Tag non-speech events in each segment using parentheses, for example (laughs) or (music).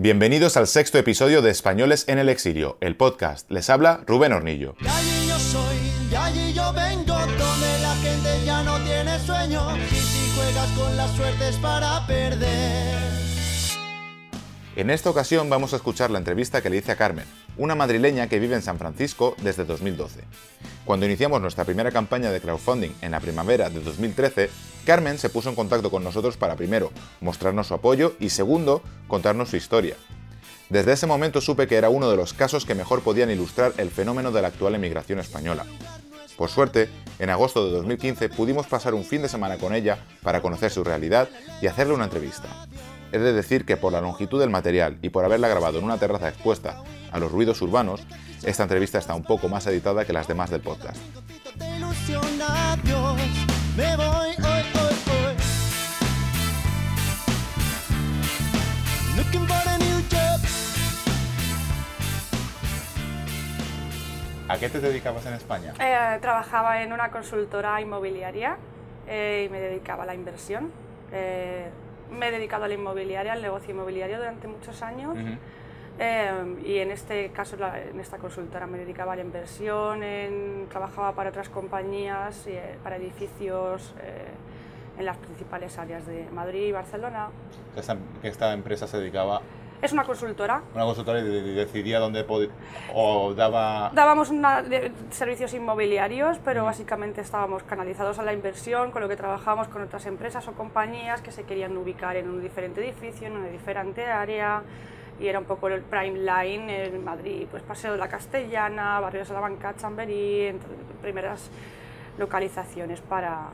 Bienvenidos al sexto episodio de Españoles en el Exilio, el podcast. Les habla Rubén Hornillo. De allí yo soy, de allí yo vengo, donde la gente ya no tiene sueño. Y si juegas con la suerte es para perder. En esta ocasión vamos a escuchar la entrevista que le hice a Carmen, una madrileña que vive en San Francisco desde 2012. Cuando iniciamos nuestra primera campaña de crowdfunding en la primavera de 2013, Carmen se puso en contacto con nosotros para primero mostrarnos su apoyo y segundo contarnos su historia. Desde ese momento supe que era uno de los casos que mejor podían ilustrar el fenómeno de la actual emigración española. Por suerte, en agosto de 2015 pudimos pasar un fin de semana con ella para conocer su realidad y hacerle una entrevista. He de decir que por la longitud del material y por haberla grabado en una terraza expuesta a los ruidos urbanos, esta entrevista está un poco más editada que las demás del podcast. ¿A qué te dedicabas en España? Eh, trabajaba en una consultora inmobiliaria eh, y me dedicaba a la inversión. Eh, me he dedicado a la inmobiliaria, al negocio inmobiliario durante muchos años. Eh, y en este caso, la- en esta consultora me dedicaba a la inversión, en- trabajaba para otras compañías, eh, para edificios eh, en las principales áreas de Madrid y Barcelona. Esta, esta empresa se dedicaba Es una consultora. una consultora y de- de- decidía dónde podía o daba Dábamos una de- servicios inmobiliarios, pero básicamente estábamos canalizados a la inversión, con lo que trabajábamos con otras empresas o compañías que se querían ubicar en un diferente edificio, en una diferente área, y era un poco el prime line en Madrid, pues Paseo de la Castellana, Barrio de Salamanca, Chamberí, entre primeras localizaciones para,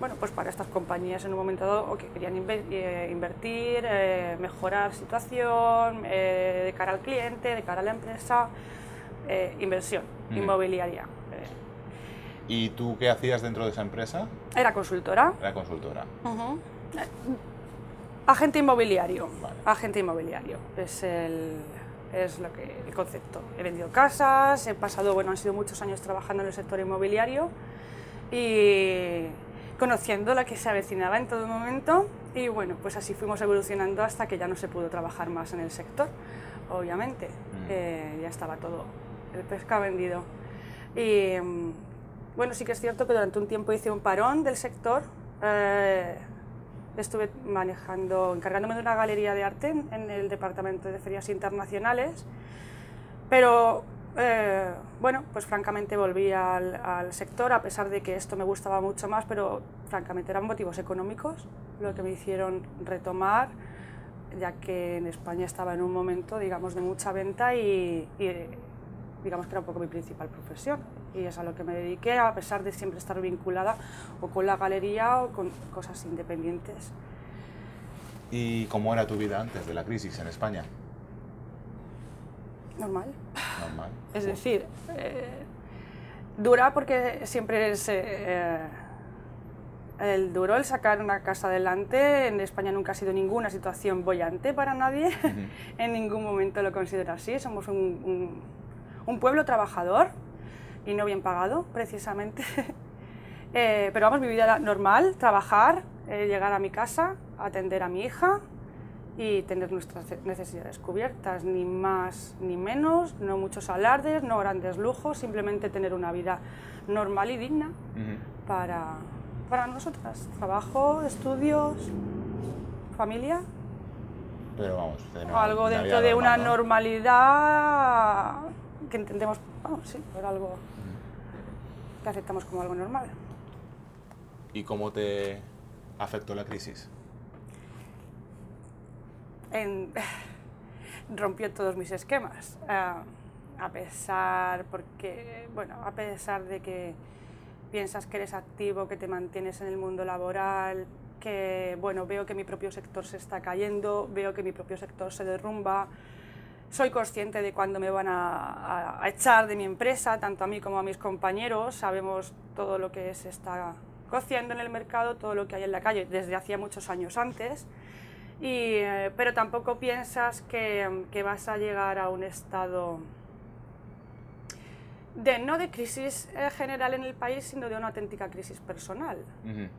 bueno, pues para estas compañías en un momento dado o que querían inve- eh, invertir, eh, mejorar situación eh, de cara al cliente, de cara a la empresa, eh, inversión Mm. inmobiliaria. ¿Y tú qué hacías dentro de esa empresa? era consultora, Era consultora. Ujú. Eh, agente inmobiliario, Vale. agente inmobiliario es el es lo que el concepto. He vendido casas, he pasado, bueno, han sido muchos años trabajando en el sector inmobiliario y conociendo la que se avecinaba en todo momento y bueno, pues así fuimos evolucionando hasta que ya no se pudo trabajar más en el sector, obviamente. Eh, ya estaba todo el pescado vendido. Y mm, bueno, sí que es cierto que durante un tiempo hice un parón del sector. eh, estuve manejando, encargándome de una galería de arte en, en el departamento de ferias internacionales. Pero eh, bueno, pues francamente volví al, al sector a pesar de que esto me gustaba mucho más, pero francamente eran motivos económicos lo que me hicieron retomar, ya que en España estaba en un momento, digamos, de mucha venta y, y, digamos que era un poco mi principal profesión. Y es a lo que me dediqué, a pesar de siempre estar vinculada o con la galería o con cosas independientes. ¿Y cómo era tu vida antes de la crisis en España? Normal. Normal. Es decir, eh, dura porque siempre es eh, el duro el sacar una casa adelante. En España nunca ha sido ninguna situación bollante para nadie. (laughs) en ningún momento lo considero así. Somos un, un- un pueblo trabajador y no bien pagado, precisamente. (laughs) Eh, pero vamos, mi vida normal, trabajar, eh, llegar a mi casa, atender a mi hija y tener nuestras necesidades cubiertas, ni más ni menos, no muchos alardes, no grandes lujos, simplemente tener una vida normal y digna para, para nosotras. Trabajo, estudios, familia, Pero vamos, de o algo dentro de una normalidad que entendemos, vamos, sí, pero algo que aceptamos como algo normal. ¿Y cómo te afectó la crisis? En- (sighs) rompió todos mis esquemas. ah, a pesar, porque, bueno, a pesar de que piensas que eres activo, que te mantienes en el mundo laboral, que, bueno, veo que mi propio sector se está cayendo, veo que mi propio sector se derrumba. Soy consciente de cuándo me van a, a- a echar de mi empresa, tanto a mí como a mis compañeros. Sabemos todo lo que se está cociendo en el mercado, todo lo que hay en la calle desde hacía muchos años antes. Y, eh, pero tampoco piensas que, que vas a llegar a un estado de no de crisis eh, general en el país, sino de una auténtica crisis personal,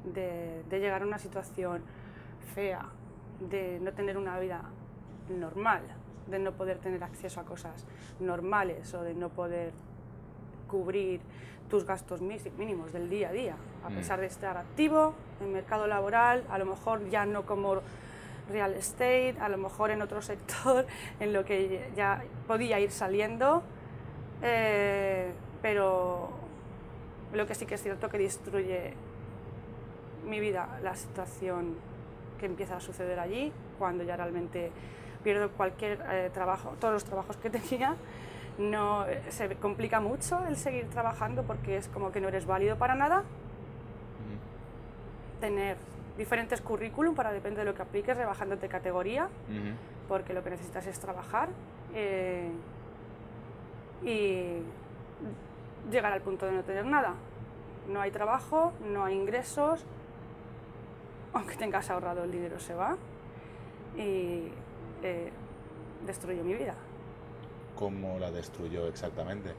de, de llegar a una situación fea, de no tener una vida normal, de no poder tener acceso a cosas normales o de no poder cubrir tus gastos mínimos del día a día, a pesar de estar activo en mercado laboral, a lo mejor ya no como real estate, a lo mejor en otro sector (laughs) en lo que ya podía ir saliendo, eh, pero lo que sí que es cierto que destruye mi vida la situación que empieza a suceder allí, cuando ya realmente pierdo cualquier eh, trabajo, todos los trabajos que (laughs) tenía, no, eh, se complica mucho el seguir trabajando porque es como que no eres válido para nada, tener diferentes currículum para depende de lo que apliques, rebajándote categoría, porque lo que necesitas es trabajar eh, y llegar al punto de no tener nada. No hay trabajo, no hay ingresos, aunque tengas ahorrado el dinero se va y eh, destruyó mi vida. ¿Cómo la destruyó exactamente?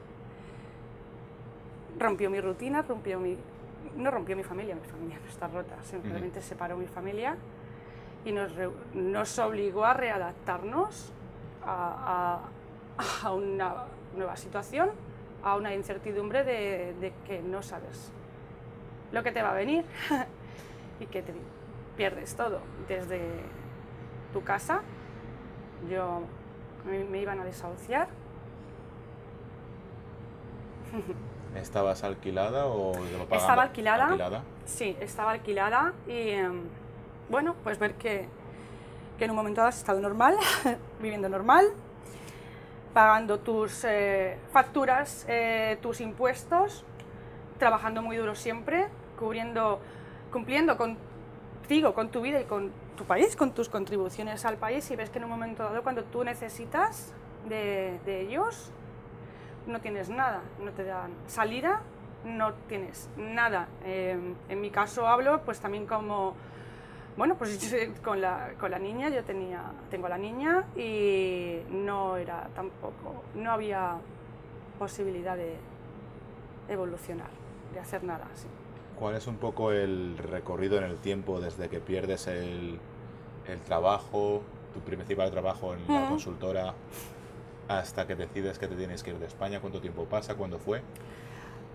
Rompió mi rutina, rompió mi... No rompió mi familia, mi familia no está rota, simplemente separó mi familia y nos, re- nos obligó a readaptarnos a, a- a una nueva situación, a una incertidumbre de, de que no sabes lo que te va a venir (laughs) y que te pierdes todo, desde tu casa, yo me, me iban a desahuciar, (laughs) ¿Estabas alquilada o lo? Estaba alquilada. ¿Alquilada? Sí, estaba alquilada y em, bueno, pues ver que, que en un momento dado has estado normal, (laughs) viviendo normal, pagando tus eh, facturas, eh, tus impuestos, trabajando muy duro siempre, cubriendo, cumpliendo contigo, con tu vida y con tu país, con tus contribuciones al país y ves que en un momento dado cuando tú necesitas de, de ellos, no tienes nada, no te dan salida, no tienes nada. Eh, en mi caso hablo pues también como, bueno, pues (laughs) con la, con la niña, yo tenía, tengo la niña y no era tampoco, no había posibilidad de evolucionar, de hacer nada así. ¿Cuál es un poco el recorrido en el tiempo desde que pierdes el, el trabajo, tu principal trabajo en la consultora, hasta que decides que te tienes que ir de España? ¿Cuánto tiempo pasa? ¿Cuándo fue?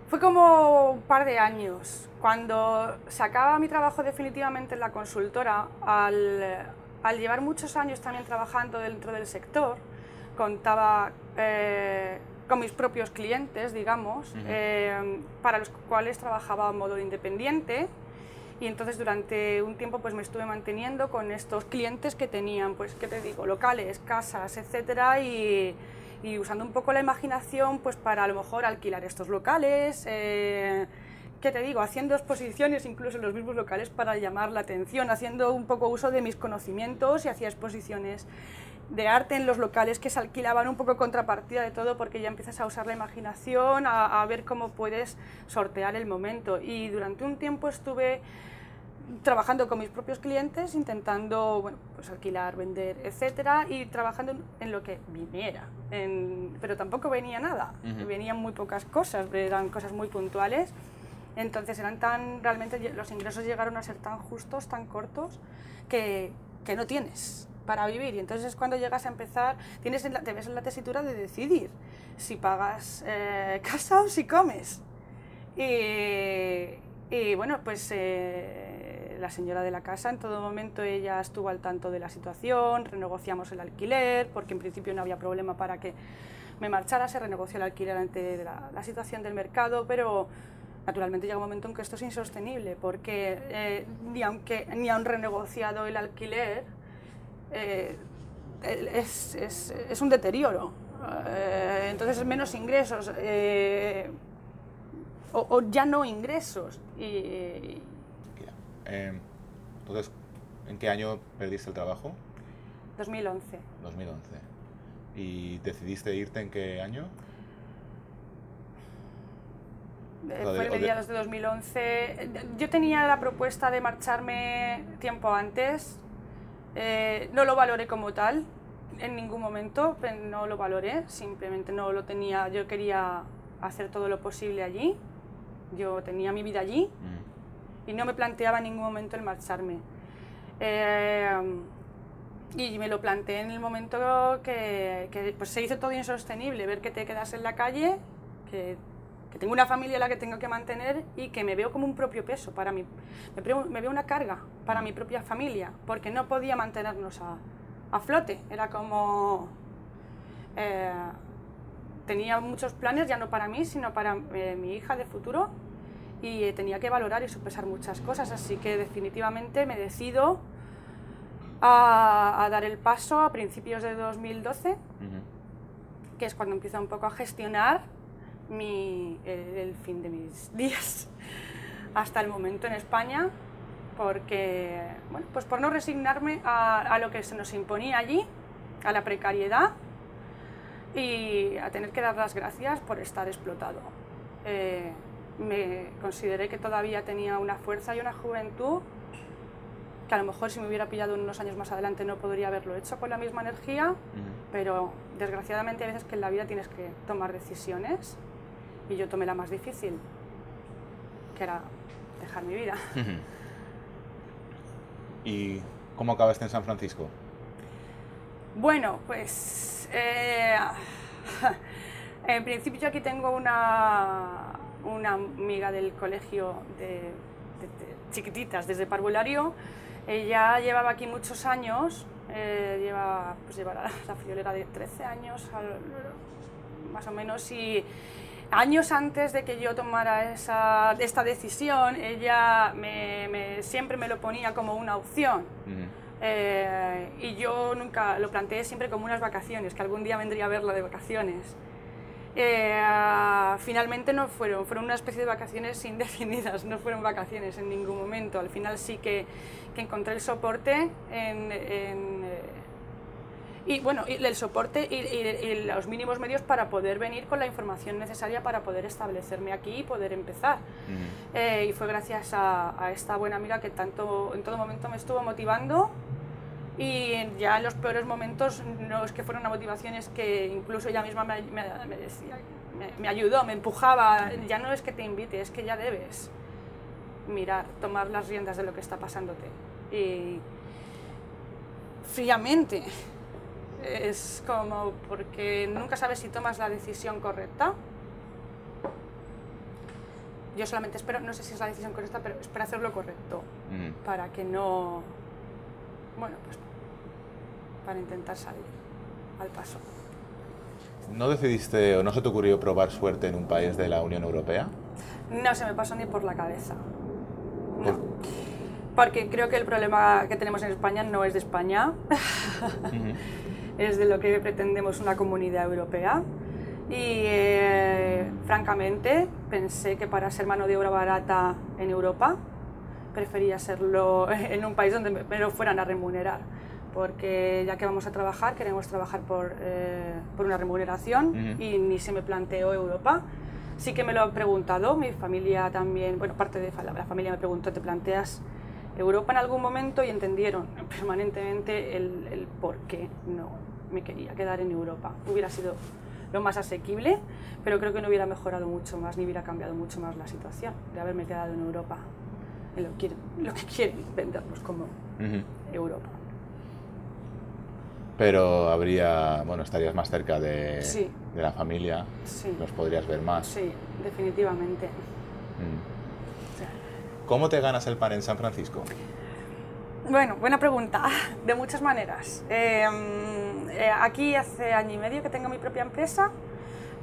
Fue como un par de años. Cuando se acaba mi trabajo definitivamente en la consultora, al, al llevar muchos años también trabajando dentro del sector, contaba eh, con mis propios clientes, digamos, Ujú. eh, para los cuales trabajaba a modo independiente. Y entonces durante un tiempo pues me estuve manteniendo con estos clientes que tenían, pues, ¿qué te digo? Locales, casas, etcétera, y, usando un poco la imaginación pues para a lo mejor alquilar estos locales, eh, ¿qué te digo? Haciendo exposiciones incluso en los mismos locales para llamar la atención, haciendo un poco uso de mis conocimientos y hacía exposiciones de arte en los locales que se alquilaban un poco contrapartida de todo porque ya empiezas a usar la imaginación, a ver cómo puedes sortear el momento. Y durante un tiempo estuve trabajando con mis propios clientes, intentando bueno, pues alquilar, vender, etcétera, y trabajando en, lo que viniera. En- pero tampoco venía nada, Ujú. venían muy pocas cosas, eran cosas muy puntuales. Entonces eran tan, realmente los ingresos llegaron a ser tan justos, tan cortos, que, que no tienes para vivir. Y entonces es cuando llegas a empezar, tienes en la- te ves en la tesitura de decidir si pagas eh, (laughs) casa o si comes. Y, y bueno, pues eh, la señora de la casa en todo momento ella estuvo al tanto de la situación, renegociamos el alquiler, porque en principio no había problema para que me marchara, se renegoció el alquiler ante la, la situación del mercado, pero naturalmente llega un momento en que esto es insostenible, porque eh, ni, aunque, ni aun renegociado el alquiler, eh, es, es- es un deterioro. Eh, entonces, menos ingresos. eh, o, o ya no ingresos. Y. Eh, entonces, ¿en qué año perdiste el trabajo? 2011. 2011. ¿Y decidiste irte en qué año? Eh, Fue mediados de 2011. Eh, Yo tenía la propuesta de marcharme tiempo antes. Eh, no lo valoré como tal en ningún momento, pe- no lo valoré, simplemente no lo tenía. Yo quería hacer todo lo posible allí. Yo tenía mi vida allí Mm. Y no me planteaba en ningún momento el marcharme. Eh, y me lo planteé en el momento que, que, pues se hizo todo insostenible, ver que te quedas en la calle, que, que, tengo una familia a la que tengo que mantener y que me veo como un propio peso para mí. Me, me veo una carga para mi propia familia, porque no podía mantenernos a, a flote. Era como... Eh, tenía muchos planes, ya no para mí, sino para eh, mi hija de futuro, y eh, tenía que valorar y sopesar muchas cosas, así que definitivamente me decido a, dar el paso a principios de 2012, que es cuando empiezo un poco a gestionar mi, el, fin de mis (laughs) días hasta el momento en España, porque, bueno, pues por no resignarme a, a lo que se nos imponía allí, a la precariedad y a tener que dar las gracias por estar explotado. Eh, me consideré que todavía tenía una fuerza y una juventud que a lo mejor si me hubiera pillado unos años más adelante no podría haberlo hecho con la misma energía, pero desgraciadamente hay veces que en la vida tienes que tomar decisiones y yo tomé la más difícil, que era dejar mi vida. ¿Y cómo acabaste en San Francisco? Bueno, pues eh, (laughs) en principio yo aquí tengo una, una amiga del colegio de, chiquititas, desde parvulario. Ella llevaba aquí muchos años, eh, lleva, pues lleva (laughs) la, friolera de 13 años más o menos y años antes de que yo tomara esa, esta decisión, ella me, siempre me lo ponía como una opción. Eh, y yo nunca lo planteé siempre como unas vacaciones, que algún día vendría a verla de vacaciones. Eh, finalmente no fueron, fueron una especie de vacaciones (laughs) indefinidas, no fueron vacaciones en ningún momento. Al final sí que, que encontré el soporte en, en eh, y bueno, y el soporte y, y, los mínimos medios para poder venir con la información necesaria para poder establecerme aquí y poder empezar. eh, y fue gracias a, a, esta buena amiga que tanto en todo momento me estuvo motivando y ya en los peores momentos no es que fueron una motivación, es que incluso ella misma me, me, me decía, me, ayudó, me empujaba, ya no es que te invite, es que ya debes mirar, tomar las riendas de lo que está pasándote. Y fríamente es como porque nunca sabes si tomas la decisión correcta. Yo solamente espero, no sé si es la decisión correcta, pero espero hacer lo correcto mm. para que no, bueno, pues para intentar salir al paso. ¿No decidiste o no se te ocurrió probar suerte en un país de la Unión Europea? No se me pasó ni por la cabeza. No. Porque creo que el problema que tenemos en España no es de España. Uh (laughs) -huh. es de lo que pretendemos una comunidad europea. Y eh, francamente pensé que para ser mano de obra barata en Europa prefería serlo (laughs) en un país donde me lo fueran a remunerar. Porque ya que vamos a trabajar, queremos trabajar por, eh, por una remuneración uh -huh. y ni se me planteó Europa. Sí que me lo he preguntado, mi familia también, bueno, parte de la familia me preguntó, ¿te planteas Europa en algún momento? Y entendieron (laughs) permanentemente el, el por qué no me quería quedar en Europa. Hubiera sido lo más asequible, pero creo que no hubiera mejorado mucho más, ni hubiera cambiado mucho más la situación de haberme quedado en Europa, lo, que, lo que quieren vendernos como uh -huh. Europa. Pero habría, bueno, estarías más cerca de, sí. de la familia, sí. los podrías ver más. Sí, definitivamente. Mm. Sí. ¿Cómo te ganas el pan en San Francisco? Bueno, buena pregunta, (laughs) de muchas maneras. Eh, eh, aquí hace año y medio que tengo mi propia empresa,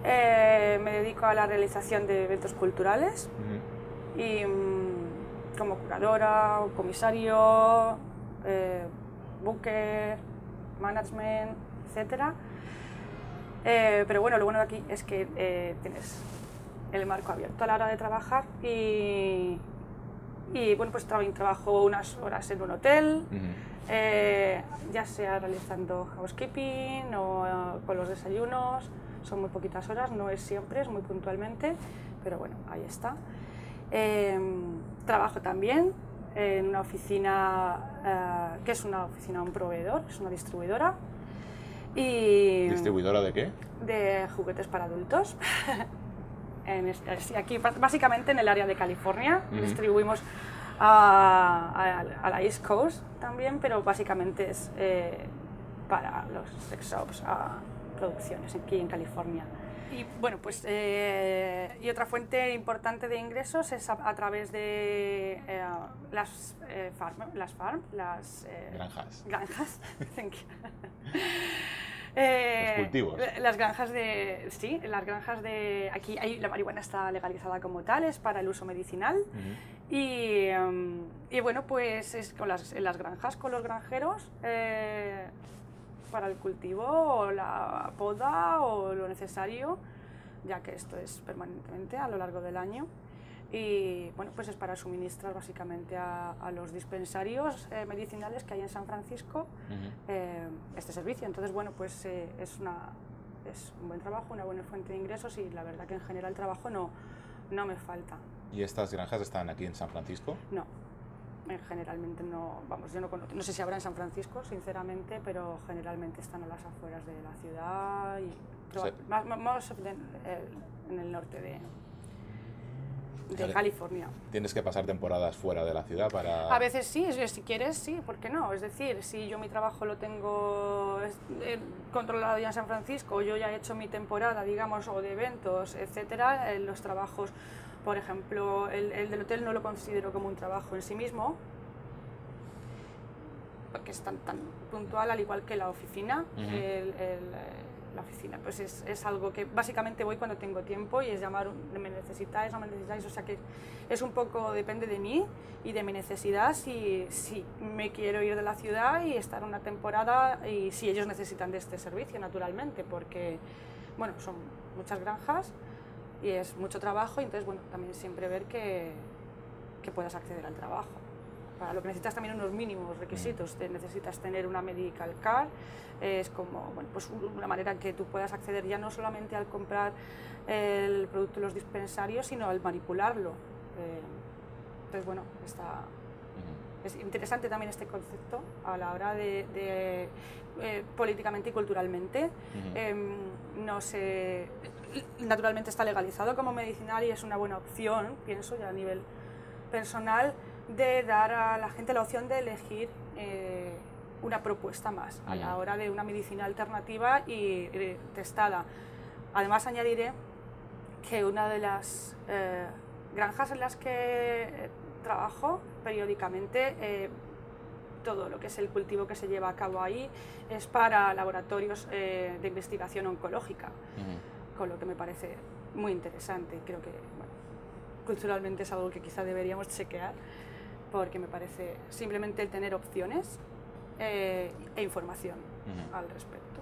eh, me dedico a la realización de eventos culturales uh -huh. y mm, como curadora, comisario, eh, booker, management, etc. pero bueno, lo bueno de aquí es que tienes el marco abierto a la hora de trabajar y, y bueno, pues también trabajo unas horas en un hotel, uh -huh. eh, ya sea realizando housekeeping o con los desayunos, son muy poquitas horas, no es siempre, es muy puntualmente, pero bueno, ahí está. Eh, trabajo también en una oficina, uh, que es una oficina, un proveedor, es una distribuidora. Y, ¿Distribuidora de qué? De juguetes para adultos. (laughs) en, aquí básicamente en el área de California, uh -huh. distribuimos a, a, a, la East Coast también, pero básicamente es eh, para los sex shops a producciones aquí en California. Y bueno, pues eh, y otra fuente importante de ingresos es a, a través de eh, las, eh, farm, las farm, las eh, Granjas. Granjas, (laughs) (laughs) Los cultivos. Las granjas de. Sí, las granjas de. Aquí hay, la marihuana está legalizada como tal, es para el uso medicinal. Y, em, y bueno, pues es con las, en las granjas con los granjeros para el cultivo o la poda o lo necesario, ya que esto es permanentemente a lo largo del año. Y bueno, pues es para suministrar básicamente a, a los dispensarios eh, medicinales que hay en San Francisco Ujú. eh, este servicio. Entonces, bueno, pues eh, es, una, es un buen trabajo, una buena fuente de ingresos y la verdad que en general el trabajo no, no me falta. ¿Y estas granjas están aquí en San Francisco? No, generalmente no, vamos, yo no conozco, no sé si habrá en San Francisco, sinceramente, pero generalmente están a las afueras de la ciudad y Sí. más, más- en, eh, el norte de, de. California. ¿Tienes que pasar temporadas fuera de la ciudad para...? A veces sí, si quieres sí, ¿por qué no? Es decir, si yo mi trabajo lo tengo eh, controlado ya en San Francisco, yo ya he hecho mi temporada, digamos, o de eventos, etcétera, eh, los trabajos, por ejemplo, el, el del hotel no lo considero como un trabajo en sí mismo, porque es tan, tan puntual al igual que la oficina. Ujú. el- el, eh, la oficina, pues es, es algo que básicamente voy cuando tengo tiempo y es llamar, me necesitáis, no me necesitáis, o sea que es un poco, depende de mí y de mi necesidad, si, si me quiero ir de la ciudad y estar una temporada y si ellos necesitan de este servicio, naturalmente, porque, bueno, son muchas granjas y es mucho trabajo y entonces, bueno, también siempre ver que, que puedas acceder al trabajo. Para lo que necesitas también unos mínimos requisitos. Te necesitas tener una medical card, es como bueno, pues un- una manera que tú puedas acceder ya no solamente al comprar el producto en los dispensarios, sino al manipularlo. Eh, entonces, bueno, está, es interesante también este concepto a la hora de, de, eh, políticamente y culturalmente. Ujú. Em, no sé, naturalmente está legalizado como medicinal y es una buena opción, pienso ya a nivel personal, de dar a la gente la opción de elegir eh, una propuesta más a la hora de una medicina alternativa y eh, testada. Además añadiré que una de las eh, granjas en las que trabajo periódicamente, todo lo que es el cultivo que se lleva a cabo ahí es para laboratorios eh, de investigación oncológica. Con lo que me parece muy interesante. Creo que bueno, culturalmente es algo que quizá deberíamos chequear, porque me parece simplemente el tener opciones eh, e información Ujú. al respecto.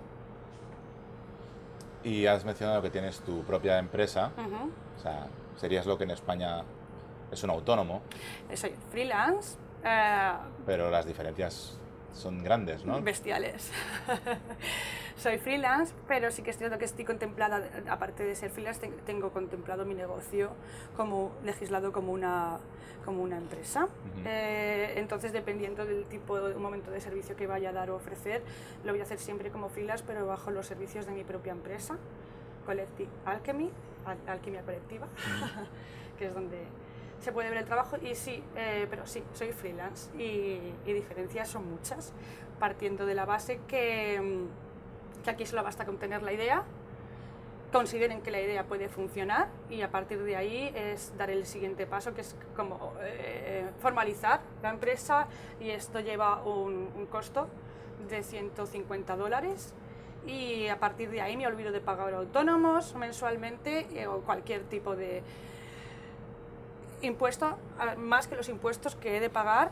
Y has mencionado que tienes tu propia empresa, Ujú. o sea, serías lo que en España es un autónomo, Soy freelance, eh, pero las diferencias son grandes, ¿no? bestiales. (laughs) Soy freelance, pero sí que es cierto que estoy contemplada, aparte de ser freelance, ten- tengo contemplado mi negocio como legislado como una, como una empresa. Eh, entonces, dependiendo del tipo de momento de servicio que vaya a dar o ofrecer, lo voy a hacer siempre como freelance, pero bajo los servicios de mi propia empresa, Collective Alchemy, Al- Alquimia Colectiva, (laughs) que es donde se puede ver el trabajo. Y sí, eh, pero sí, soy freelance y, y diferencias son muchas, partiendo de la base que, mm, que aquí solo basta con tener la idea, consideren que la idea puede funcionar y a partir de ahí es dar el siguiente paso, que es como eh, formalizar la empresa y esto lleva un, un costo de 150 dólares y a partir de ahí me olvido de pagar autónomos mensualmente eh, o cualquier tipo de impuesto, a- más que los impuestos que he de pagar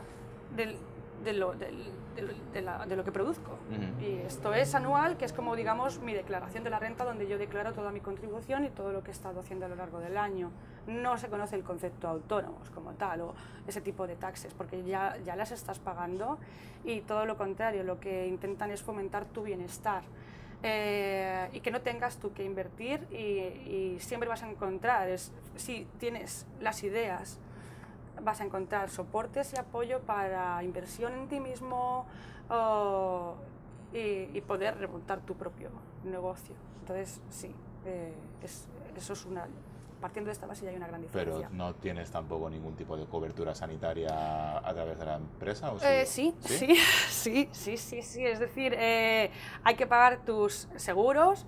del- de, lo, del- del- de la- de lo que produzco. Ujú. Y esto es anual, que es como, digamos, mi declaración de la renta, donde yo declaro toda mi contribución y todo lo que he estado haciendo a lo largo del año. No se conoce el concepto autónomos como tal, o ese tipo de taxes, porque ya, ya las estás pagando y todo lo contrario, lo que intentan es fomentar tu bienestar. Eh, y que no tengas tú que invertir y, siempre vas a encontrar, es, si tienes las ideas, vas a encontrar soportes y apoyo para inversión en ti mismo y, poder remontar tu propio negocio. Entonces, sí, eh, es- eso es una partiendo de esta base ya hay una gran Pero diferencia. no tienes tampoco ningún tipo de cobertura sanitaria a través de la empresa, ¿o sí? Eh, sí, sí, (laughs) sí, sí, sí, sí. Es decir, eh, hay que pagar tus seguros,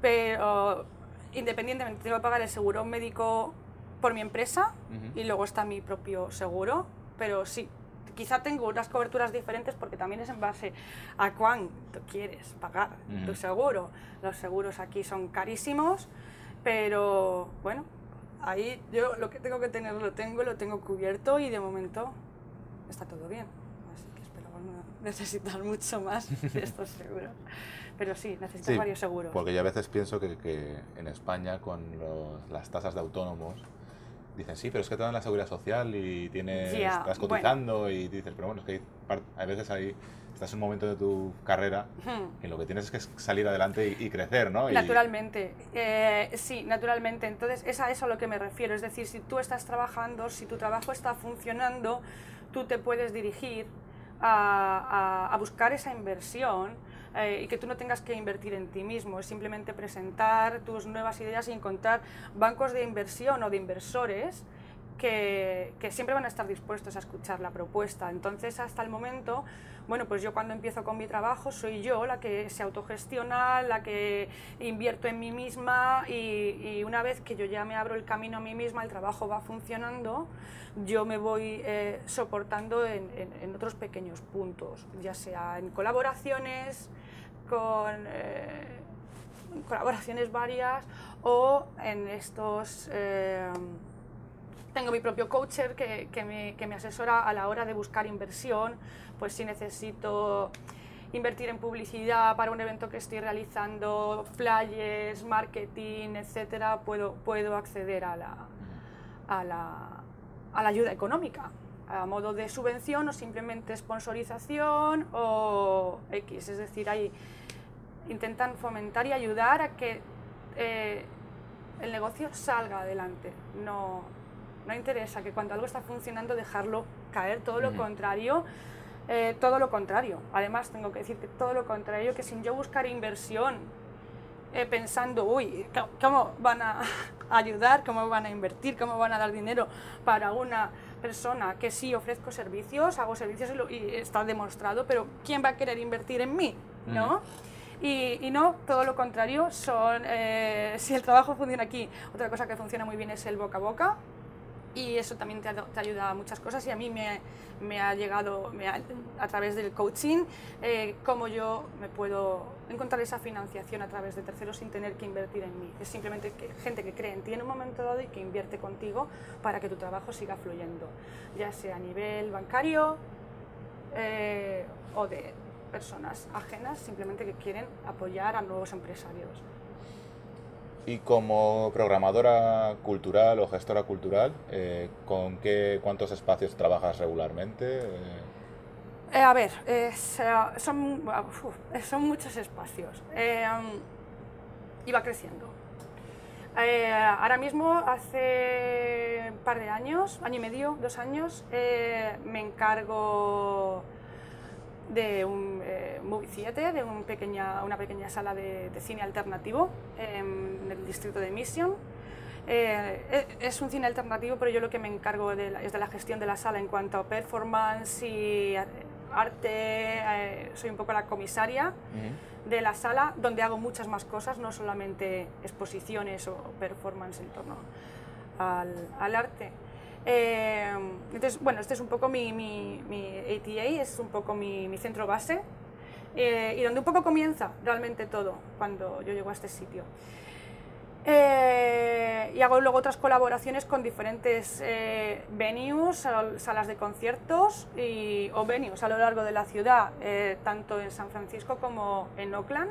pero independientemente, tengo que pagar el seguro médico por mi empresa Ujú. y luego está mi propio seguro, pero sí, quizá tengo unas coberturas diferentes porque también es en base a cuánto quieres pagar tu Ujú. seguro. Los seguros aquí son carísimos, pero bueno, ahí yo lo que tengo que tener lo tengo, lo tengo cubierto y de momento está todo bien. Así que espero no necesitar (laughs) mucho más de estos seguros. Pero sí, necesito Sí, varios seguros. Porque yo a veces pienso que, que en España con los- las tasas de autónomos dicen, sí, pero es que te dan la seguridad social y tienes, Ya, estás bueno. cotizando y dices, pero bueno, es que hay, hay veces ahí estás en un momento de tu carrera en lo que tienes es que salir adelante y, y crecer, ¿no? Y- Naturalmente, eh, sí, naturalmente. Entonces, es a eso a lo que me refiero. Es decir, si tú estás trabajando, si tu trabajo está funcionando, tú te puedes dirigir a, a- a buscar esa inversión eh, y que tú no tengas que invertir en ti mismo. Es simplemente presentar tus nuevas ideas y encontrar bancos de inversión o de inversores que, siempre van a estar dispuestos a escuchar la propuesta. Entonces, hasta el momento, bueno, pues yo cuando empiezo con mi trabajo soy yo la que se autogestiona, la que invierto en mí misma y, una vez que yo ya me abro el camino a mí misma, el trabajo va funcionando, yo me voy eh, soportando en otros pequeños puntos, ya sea en colaboraciones, con... eh, colaboraciones varias o en estos eh, tengo mi propio coacher que, me, asesora a la hora de buscar inversión, pues si necesito invertir en publicidad para un evento que estoy realizando, flyers, marketing, etcétera, puedo, acceder a la, ayuda económica a modo de subvención o simplemente sponsorización o X, es decir, hay, intentan fomentar y ayudar a que eh, el negocio salga adelante. No, no interesa que cuando algo está funcionando dejarlo caer, todo lo contrario. eh, todo lo contrario. Además, tengo que decir que todo lo contrario, que sin yo buscar inversión, eh, pensando, uy, ¿cómo- ¿cómo van a (laughs) ayudar? ¿Cómo van a invertir? ¿Cómo van a dar dinero para una persona que sí ofrezco servicios, hago servicios y, está demostrado, pero ¿quién va a querer invertir en mí? ¿No? Y, y no, todo lo contrario, son, eh, (laughs) si el trabajo funciona aquí, otra cosa que funciona muy bien es el boca a boca, y eso también te, ayuda a muchas cosas y a mí me, ha llegado a través del coaching eh, cómo yo me puedo encontrar esa financiación a través de terceros sin tener que invertir en mí. Es simplemente que, gente que cree en ti en un momento dado y que invierte contigo para que tu trabajo siga fluyendo, ya sea a nivel bancario eh, o de personas ajenas simplemente que quieren apoyar a nuevos empresarios. Y como programadora cultural o gestora cultural, eh, ¿con qué, cuántos espacios trabajas regularmente? Eh, a ver, eh, son, son muchos espacios. Y va creciendo. Ahora mismo, hace un par de años, año y medio, dos años, me encargo de un eh, movie theater, de un pequeña, una pequeña sala de, de cine alternativo en el distrito de Mission. Eh, e- es un cine alternativo, pero yo lo que me encargo de la- es de la gestión de la sala en cuanto a performance y arte. eh, soy un poco la comisaria de la sala, donde hago muchas más cosas, no solamente exposiciones o performance en torno al, al arte. Eh, entonces, bueno, este es un poco mi, mi, mi ATA, es un poco mi, mi centro base eh, y donde un poco comienza realmente todo cuando yo llego a este sitio. Eh, y hago luego otras colaboraciones con diferentes eh, venues, sal- salas de conciertos y, o venues a lo largo de la ciudad, eh, tanto en San Francisco como en Oakland.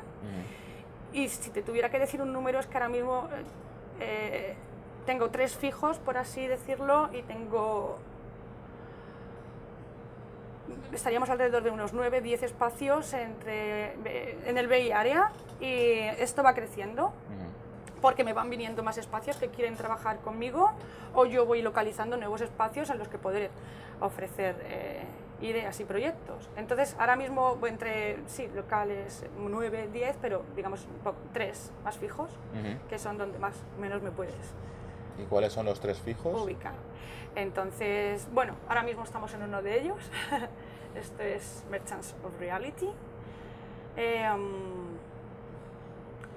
Y si te tuviera que decir un número, es que ahora mismo eh, tengo tres fijos, por así decirlo, y tengo. Estaríamos alrededor de unos 9, 10 espacios entre, en el Bay Area y esto va creciendo porque me van viniendo más espacios que quieren trabajar conmigo o yo voy localizando nuevos espacios en los que poder ofrecer eh, ideas y proyectos. Entonces, ahora mismo voy entre, sí, locales 9, 10, pero digamos un poco, tres más fijos, que son donde más menos me puedes ¿Y cuáles son los tres fijos? ubicar. Entonces, bueno, ahora mismo estamos en uno de ellos. (laughs) este es Merchants of Reality. Um,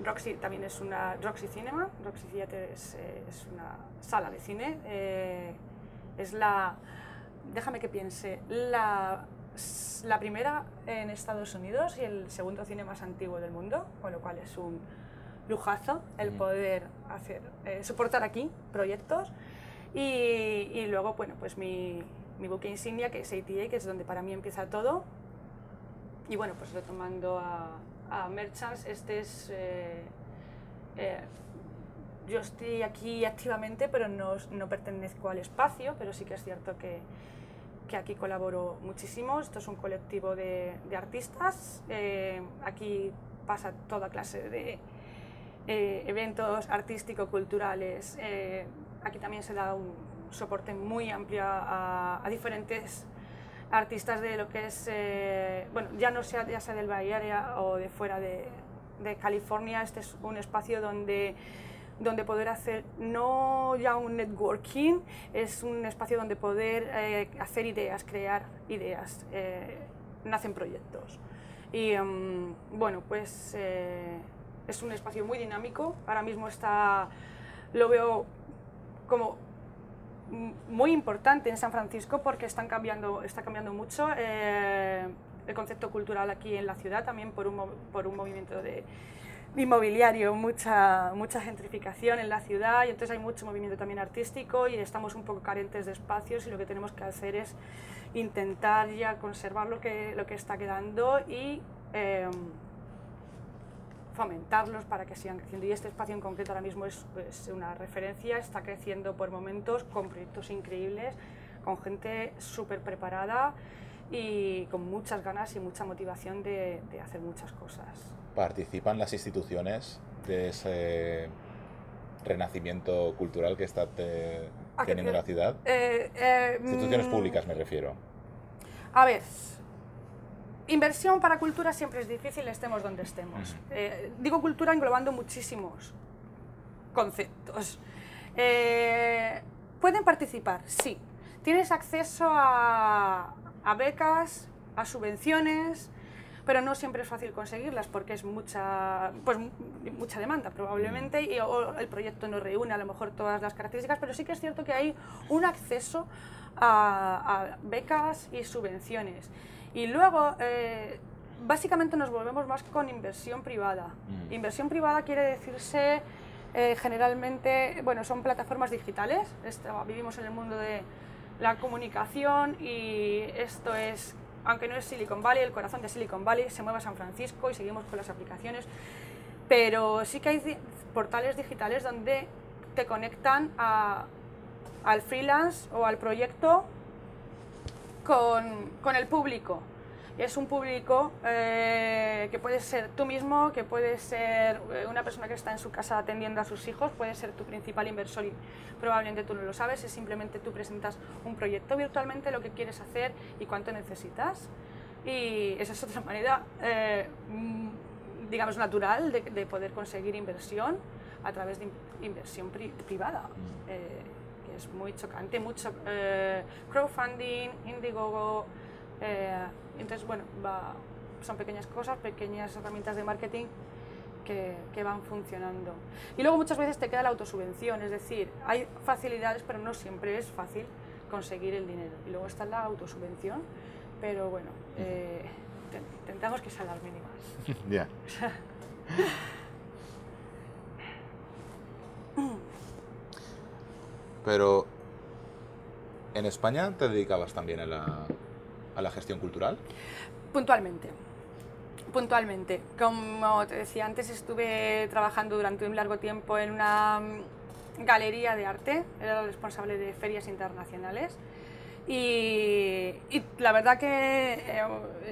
Roxy también es una Roxy Cinema. Roxy Theatre es, eh, una sala de cine. eh, es la, déjame que piense, la, la primera en Estados Unidos y el segundo cine más antiguo del mundo, con lo cual es un lujazo el poder hacer, eh, soportar aquí proyectos. Y, y luego, bueno, pues mi, mi buque insignia, que es ATA, que es donde para mí empieza todo. Y bueno, pues retomando a, a Merchants, este es... eh, eh, yo estoy aquí activamente, pero no, no pertenezco al espacio, pero sí que es cierto que, que aquí colaboro muchísimo. Esto es un colectivo de, de artistas. eh, aquí pasa toda clase de eh, eventos artístico-culturales. eh, aquí también se da un soporte muy amplio a, diferentes artistas de lo que es, eh, bueno, ya no sea, ya sea del Bay Area o de fuera de, California, este es un espacio donde, donde poder hacer no ya un networking, es un espacio donde poder hacer ideas, crear ideas, nacen proyectos. Y em, bueno, pues es un espacio muy dinámico, ahora mismo está, lo veo como muy importante en San Francisco porque están cambiando, está cambiando mucho eh, el concepto cultural aquí en la ciudad, también por un, por un movimiento de inmobiliario, mucha, mucha gentrificación en la ciudad y entonces hay mucho movimiento también artístico y estamos un poco carentes de espacios y lo que tenemos que hacer es intentar ya conservar lo que, lo que está quedando y eh, fomentarlos para que sigan creciendo. Y este espacio en concreto ahora mismo es, es una referencia, está creciendo por momentos con proyectos increíbles, con gente súper preparada y con muchas ganas y mucha motivación de, de hacer muchas cosas. ¿Participan las instituciones de ese renacimiento cultural que está te- ¿A qué teniendo te- la ciudad? Eh, eh, Instituciones mm, públicas me refiero. A ver, inversión para cultura siempre es difícil, estemos donde estemos. Eh, digo cultura englobando muchísimos conceptos. Eh, ¿Pueden participar? Sí. Tienes acceso a, a becas, a subvenciones, pero no siempre es fácil conseguirlas porque es mucha, pues, mu- mucha demanda probablemente y o el proyecto no reúne a lo mejor todas las características, pero sí que es cierto que hay un acceso a, a becas y subvenciones. Y luego, eh, básicamente nos volvemos más con inversión privada. Mm. Inversión privada quiere decirse eh, generalmente, bueno, son plataformas digitales. Vivimos en el mundo de la comunicación y esto es, aunque no es Silicon Valley, el corazón de Silicon Valley se mueve a San Francisco y seguimos con las aplicaciones, pero sí que hay di- portales digitales donde te conectan a- al freelance o al proyecto con, con el público. Es un público eh, que puede ser tú mismo, que puede ser eh, una persona que está en su casa atendiendo a sus hijos, puede ser tu principal inversor y probablemente tú no lo sabes, es simplemente tú presentas un proyecto virtualmente, lo que quieres hacer y cuánto necesitas. Y esa es otra manera, eh, mm, digamos, natural de, de poder conseguir inversión a través de in- inversión pri- privada. eh, que es muy chocante, mucho eh, crowdfunding, Indiegogo, eh, entonces bueno, va- son pequeñas cosas, pequeñas herramientas de marketing que, que van funcionando. Y luego muchas veces te queda la autosubvención, es decir, hay facilidades, pero no siempre es fácil conseguir el dinero. Y luego está la autosubvención, pero bueno, eh, te- intentamos que sean las mínimas. Ya. (laughs) Pero en España te dedicabas también a la, a la gestión cultural. Puntualmente. Puntualmente. Como te decía antes, estuve trabajando durante un largo tiempo en una mm, galería de arte. Era responsable de ferias internacionales. Y, y la verdad que eh,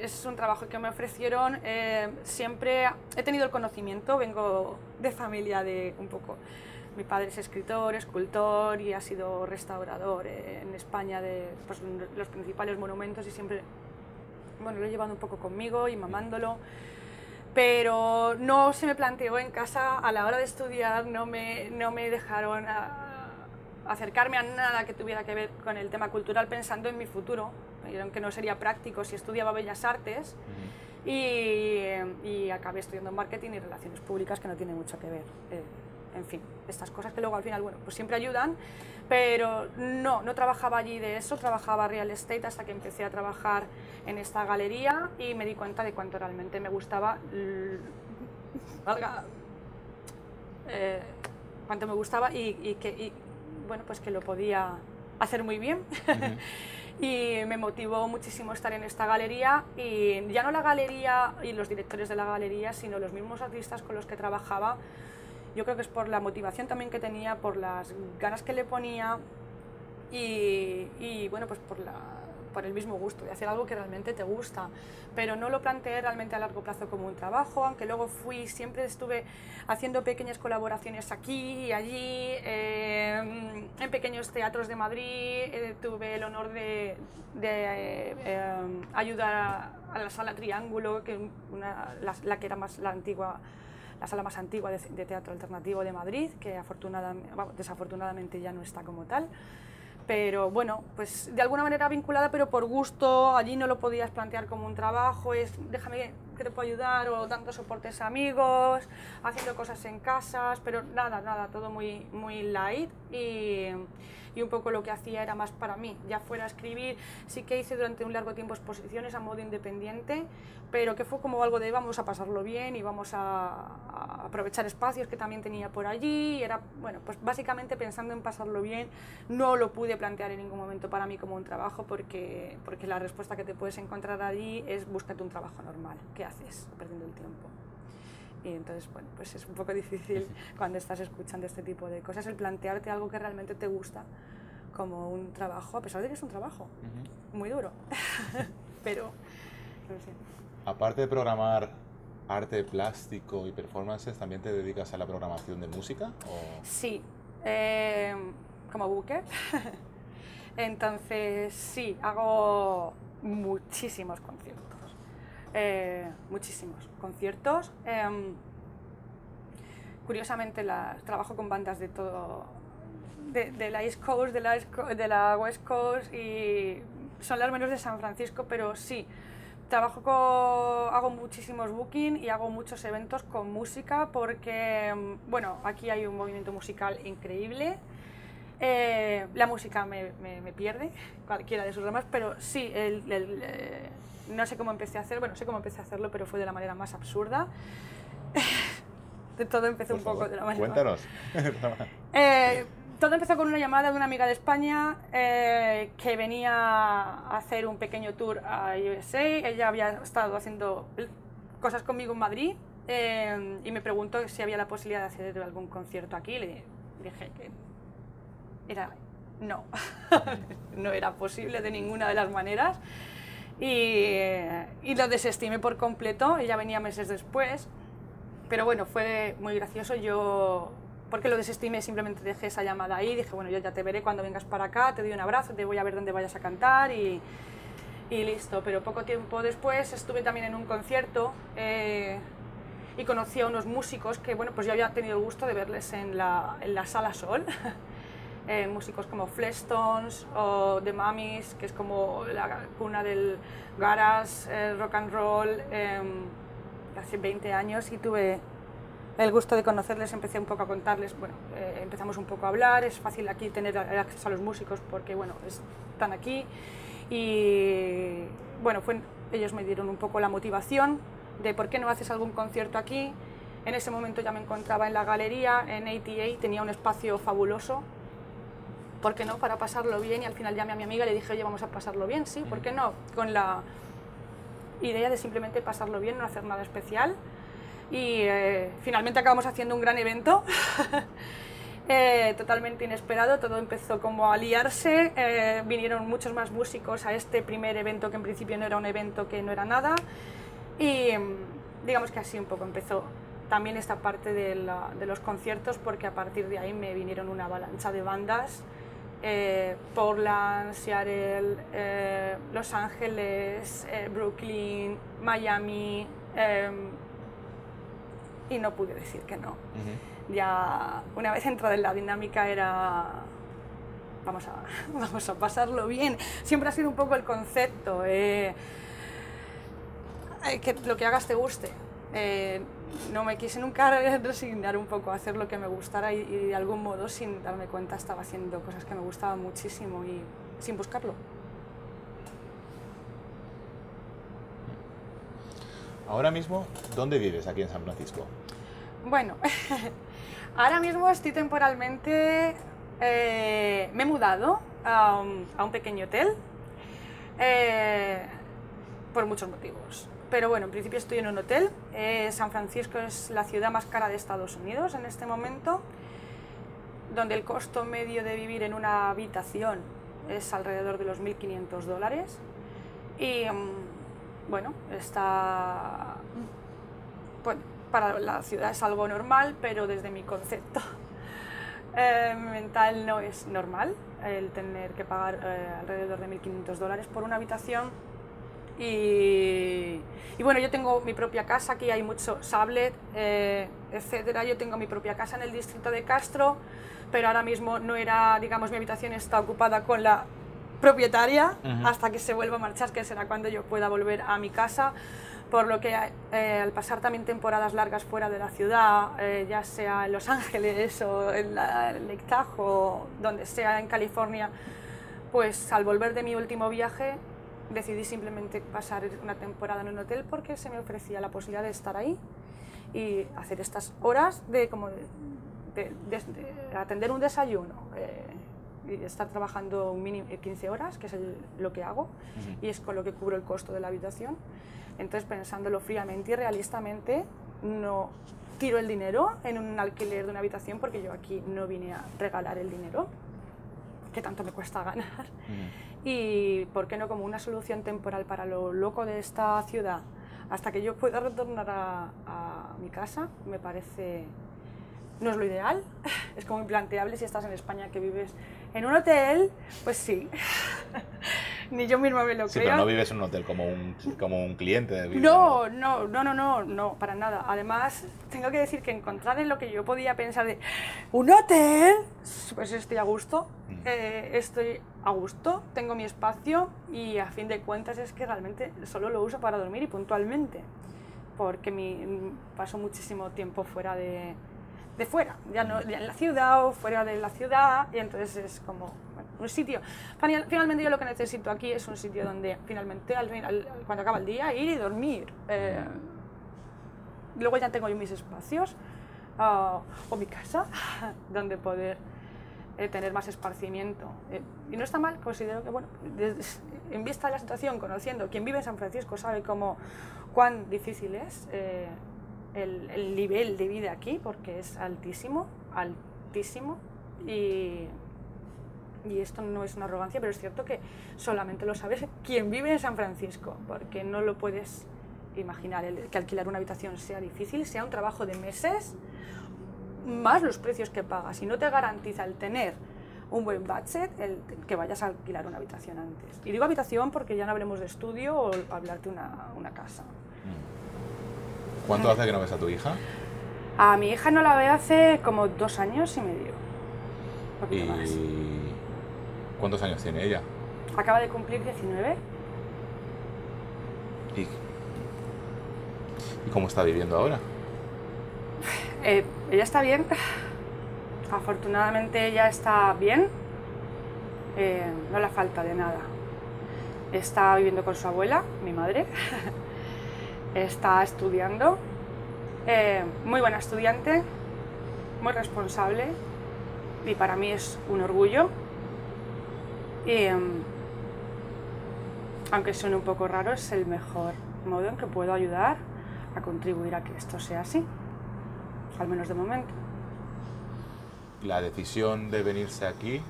es un trabajo que me ofrecieron. eh, siempre he tenido el conocimiento, vengo de familia de un poco. Mi padre es escritor, escultor y ha sido restaurador en España de pues, los principales monumentos y siempre bueno, lo he llevado un poco conmigo y mamándolo, pero no se me planteó en casa a la hora de estudiar, no me, no me dejaron a- acercarme a nada que tuviera que ver con el tema cultural pensando en mi futuro. Me dijeron que no sería práctico si estudiaba Bellas Artes y, y acabé estudiando marketing y relaciones públicas que no tiene mucho que ver. Eh, en fin, estas cosas que luego al final, bueno, pues siempre ayudan, pero no, no trabajaba allí de eso, trabajaba real estate hasta que empecé a trabajar en esta galería y me di cuenta de cuánto realmente me gustaba, valga, eh, cuánto me gustaba y, que, y, bueno, pues que lo podía hacer muy bien. (laughs) y me motivó muchísimo estar en esta galería y ya no la galería y los directores de la galería, sino los mismos artistas con los que trabajaba yo creo que es por la motivación también que tenía, por las ganas que le ponía y, y bueno, pues por, la, por el mismo gusto, de hacer algo que realmente te gusta. Pero no lo planteé realmente a largo plazo como un trabajo, aunque luego fui, siempre estuve haciendo pequeñas colaboraciones aquí y allí, eh, en pequeños teatros de Madrid. Eh, tuve el honor de, de eh, ayudar a, la sala Triángulo, que una, la, la, que era más la antigua la sala más antigua de, teatro alternativo de Madrid, que afortunadamente, desafortunadamente ya no está como tal. Pero bueno, pues de alguna manera vinculada, pero por gusto, allí no lo podías plantear como un trabajo, es déjame que te puedo ayudar, o dando soportes a amigos, haciendo cosas en casas, pero nada, nada, todo muy, muy light. Y, y un poco lo que hacía era más para mí, ya fuera a escribir, sí que hice durante un largo tiempo exposiciones a modo independiente, pero que fue como algo de vamos a pasarlo bien y vamos a, aprovechar espacios que también tenía por allí, y era, bueno, pues básicamente pensando en pasarlo bien, no lo pude plantear en ningún momento para mí como un trabajo porque, porque la respuesta que te puedes encontrar allí es búscate un trabajo normal, ¿qué haces perdiendo el tiempo? Y entonces, bueno, pues es un poco difícil (laughs) cuando estás escuchando este tipo de cosas el plantearte algo que realmente te gusta como un trabajo, a pesar de que es un trabajo muy duro. (laughs) (laughs) Pero, no sé. Aparte de programar arte plástico y performances, ¿también te dedicas a la programación de música? O? Sí, eh, como buque. Entonces, sí, hago muchísimos conciertos. Eh, muchísimos conciertos. Em, curiosamente, trabajo con bandas de todo, de, la East Coast, de la, de West Coast y son las menos de San Francisco, pero sí, trabajo con, hago muchísimos booking y hago muchos eventos con música porque, em, bueno, aquí hay un movimiento musical increíble. Eh, la música me, me, pierde, cualquiera de sus ramas, pero sí, el, eh, no sé cómo empecé a hacer, bueno, sé cómo empecé a hacerlo, pero fue de la manera más absurda. (laughs) todo empezó un poco de la manera Cuéntanos. (laughs) eh, todo empezó con una llamada de una amiga de España eh, que venía a hacer un pequeño tour a USA. Ella había estado haciendo cosas conmigo en Madrid eh, y me preguntó si había la posibilidad de hacer algún concierto aquí. Le dije que era no, (laughs) no era posible de ninguna de las maneras y, lo desestimé por completo. Ella venía meses después, pero bueno, fue muy gracioso. Yo, porque lo desestimé, simplemente dejé esa llamada ahí. Dije, bueno, yo ya te veré cuando vengas para acá, te doy un abrazo, te voy a ver dónde vayas a cantar y, y listo. Pero poco tiempo después estuve también en un concierto. Eh, y conocí a unos músicos que, bueno, pues yo había tenido el gusto de verles en la, en la Sala Sol, (laughs) Eh, músicos como Fleshtones o The Mummies, que es como la cuna del garage, eh, rock and roll, em, hace 20 años y tuve el gusto de conocerles, empecé un poco a contarles, bueno, eh, empezamos un poco a hablar, es fácil aquí tener acceso a los músicos porque, bueno, están aquí y, bueno, fue, ellos me dieron un poco la motivación de por qué no haces algún concierto aquí. En ese momento ya me encontraba en la galería, en ATA, tenía un espacio fabuloso ¿por qué no? Para pasarlo bien y al final llamé a mi amiga y le dije, oye, vamos a pasarlo bien, sí, ¿por qué no? Con la idea de simplemente pasarlo bien, no hacer nada especial. Y eh, finalmente acabamos haciendo un gran evento, (laughs) eh, totalmente inesperado, todo empezó como a liarse, eh, vinieron muchos más músicos a este primer evento que en principio no era un evento, que no era nada, y mm, digamos que así un poco empezó también esta parte de, de los conciertos, porque a partir de ahí me vinieron una avalancha de bandas eh, Portland, Seattle, eh, Los Ángeles, eh, Brooklyn, Miami, y no pude decir que no. Ya una vez entrada en la dinámica era, vamos a, (laughs) vamos a pasarlo bien. Siempre ha sido un poco el concepto, que lo que hagas te guste. No me quise nunca (laughs) resignar un poco a hacer lo que me gustara y, y de algún modo, sin darme cuenta, estaba haciendo cosas que me gustaban muchísimo y sin buscarlo. Ahora mismo, ¿dónde vives aquí en San Francisco? Bueno, (laughs) ahora mismo estoy temporalmente, eh, me he mudado a un, a un pequeño hotel eh, por muchos motivos. Pero bueno, en principio estoy en un hotel. Eh, San Francisco es la ciudad más cara de Estados Unidos en este momento, donde el costo medio de vivir en una habitación es alrededor de los 1.500 dólares. Y mm, bueno, está pues, para la ciudad es algo normal, pero desde mi concepto (laughs) eh, mental no es normal el tener que pagar eh, alrededor de 1.500 dólares por una habitación. Y, y bueno, yo tengo mi propia casa, aquí hay mucho sablet, eh, etcétera. Yo tengo mi propia casa en el distrito de Castro, pero ahora mismo no era, digamos, mi habitación está ocupada con la propietaria Ujú. hasta que se vuelva a marchar, que será cuando yo pueda volver a mi casa. Por lo que eh, al pasar también temporadas largas fuera de la ciudad, eh, ya sea en Los Ángeles o en la, en Lake Tahoe, o donde sea en California, pues al volver de mi último viaje decidí simplemente pasar una temporada en un hotel porque se me ofrecía la posibilidad de estar ahí y hacer estas horas de, como de, de- de- de atender un desayuno eh, y estar trabajando un mínimo 15 horas, que es el- lo que hago, y es con lo que cubro el costo de la habitación. Entonces, pensándolo fríamente y realistamente, no tiro el dinero en un alquiler de una habitación porque yo aquí no vine a regalar el dinero, que tanto me cuesta ganar. Y, ¿por qué no, como una solución temporal para lo loco de esta ciudad, hasta que yo pueda retornar a, a mi casa, me parece. No es lo ideal, (laughs) es como implanteable si estás en España que vives en un hotel, pues sí. (laughs) Ni yo misma me lo Sí, creo. pero no vives en un hotel como un, como un cliente. No, no, no, no, no, no, para nada. Además, tengo que decir que encontrar en lo que yo podía pensar de un hotel, pues estoy a gusto, Mm. eh, estoy a gusto, tengo mi espacio y a fin de cuentas es que realmente solo lo uso para dormir y puntualmente, porque mi, paso muchísimo tiempo fuera de, de fuera, ya no ya en la ciudad o fuera de la ciudad y entonces es como bueno, un sitio. Final- Finalmente yo lo que necesito aquí es un sitio donde finalmente al final, cuando acaba el día ir y dormir. Eh, luego ya tengo yo mis espacios ah, o mi casa (laughs) donde poder eh, tener más esparcimiento. Eh, y no está mal, considero que, bueno, des- en vista de la situación, conociendo quien vive en San Francisco sabe cómo, cuán difícil es eh, el, el nivel de vida aquí, porque es altísimo, altísimo. Y, y esto no es una arrogancia, pero es cierto que solamente lo sabes quien vive en San Francisco, porque no lo puedes imaginar, el, que alquilar una habitación sea difícil, sea un trabajo de meses, más los precios que pagas. Y no te garantiza el tener un buen budget el que vayas a alquilar una habitación antes. Y digo habitación porque ya no hablemos de estudio o hablarte una, una casa. ¿Cuánto hace que no ves a tu hija? A mi hija no la veo hace como dos años y medio. Un poquito más. ¿Y cuántos años tiene ella? Acaba de cumplir 19. ¿Y, ¿Y cómo está viviendo ahora? Eh, ella está bien. Afortunadamente ella está bien. Eh, no le falta de nada. Está viviendo con su abuela, mi madre. (laughs) está estudiando. Eh, muy buena estudiante, muy responsable y para mí es un orgullo. Y em, aunque suene un poco raro, es el mejor modo en que puedo ayudar a contribuir a que esto sea así al menos de momento. La decisión de venirse aquí,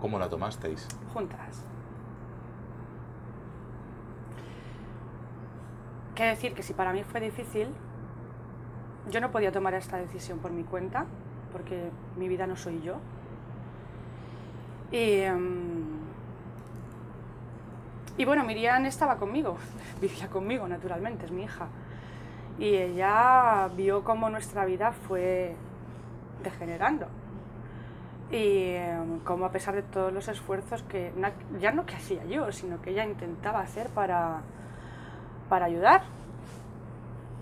¿cómo la tomasteis? Juntas. Quiero decir que si para mí fue difícil, yo no podía tomar esta decisión por mi cuenta, porque mi vida no soy yo. Y, em, bueno, Miriam estaba conmigo, (laughs) vivía conmigo naturalmente, es mi hija. Y ella vio cómo nuestra vida fue degenerando. y em, como a pesar de todos los esfuerzos que ya no que hacía yo, sino que ella intentaba hacer para, para ayudar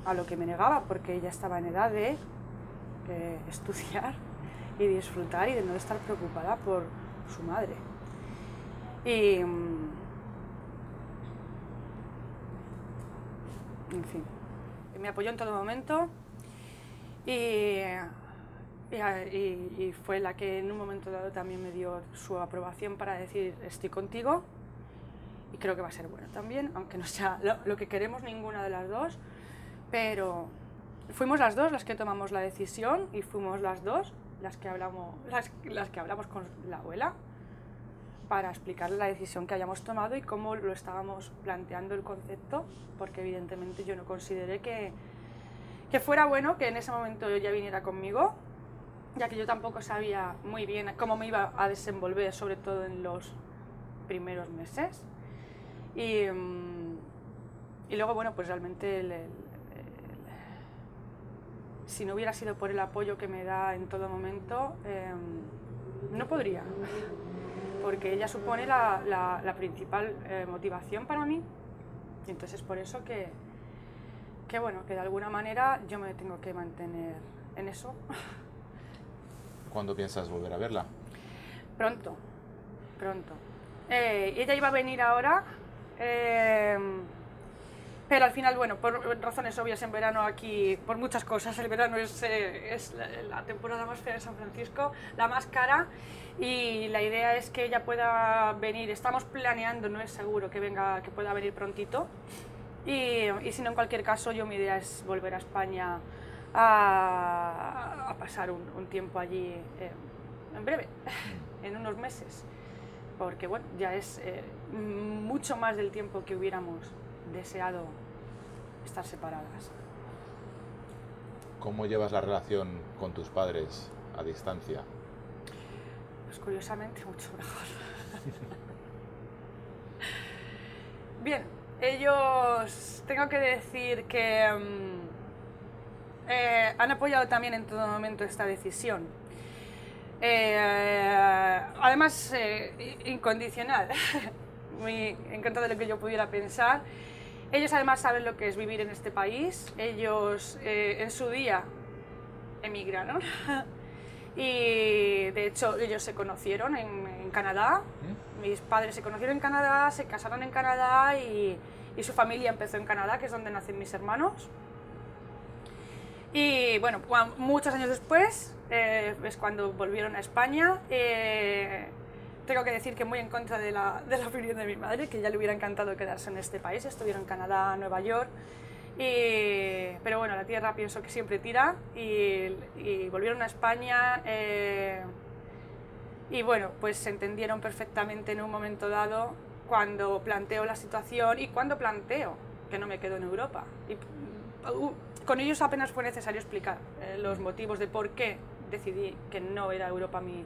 a lo que me negaba, porque ella estaba en edad de eh, (laughs) estudiar y disfrutar y de no estar preocupada por su madre. Y, em, en fin, me apoyó en todo momento y y, fue la que en un momento dado también me dio su aprobación para decir estoy contigo y creo que va a ser bueno también, aunque no sea lo, que queremos ninguna de las dos, pero fuimos las dos las que tomamos la decisión y fuimos las dos las que hablamos, las, las que hablamos con la abuela para explicarle la decisión que hayamos tomado y cómo lo estábamos planteando el concepto, porque evidentemente yo no consideré que, que fuera bueno que en ese momento ella viniera conmigo ya que yo tampoco sabía muy bien cómo me iba a desenvolver, sobre todo en los primeros meses. Y, mm, y luego, bueno, pues realmente si no hubiera sido por el apoyo que me da en todo momento, em, no podría, (laughs) porque ella supone la, la, principal eh, motivación para mí. Y entonces por eso que, que, bueno, que de alguna manera yo me tengo que mantener en eso. (laughs) ¿Cuándo piensas volver a verla? Pronto, pronto. Eh, ella iba a venir ahora, eh, pero al final, bueno, por razones obvias en verano aquí, por muchas cosas, el verano es, eh, es la, temporada más fea de San Francisco, la más cara, y la idea es que ella pueda venir, estamos planeando, no es seguro que venga, que pueda venir prontito, y, y si no, en cualquier caso, yo mi idea es volver a España a, pasar un, tiempo allí eh, en breve, mm. en unos meses, porque bueno, ya es eh, mucho más del tiempo que hubiéramos deseado estar separadas. ¿Cómo llevas la relación con tus padres a distancia? Pues curiosamente mucho mejor. (laughs) Bien, ellos, tengo que decir que... Mm, eh, han apoyado también en todo momento esta decisión. Eh, además, eh, incondicional, (laughs) muy en contra de lo que yo pudiera pensar. Ellos además saben lo que es vivir en este país. Ellos en su día emigraron (laughs) y de hecho ellos se conocieron en, Canadá. Mis padres se conocieron en Canadá, se casaron en Canadá y, y su familia empezó en Canadá, que es donde nacen mis hermanos. Y bueno, muchos años después eh, es cuando volvieron a España. Eh, tengo que decir que muy en contra de la, de la, opinión de mi madre, que ya le hubiera encantado quedarse en este país. Estuvieron en Canadá, Nueva York. pero bueno, la tierra pienso que siempre tira y, volvieron a España. Eh, y bueno, pues se entendieron perfectamente en un momento dado cuando planteo la situación y cuando planteo que no me quedo en Europa. Y, uh, con ellos apenas fue necesario explicar eh, los motivos de por qué decidí que no era Europa mi,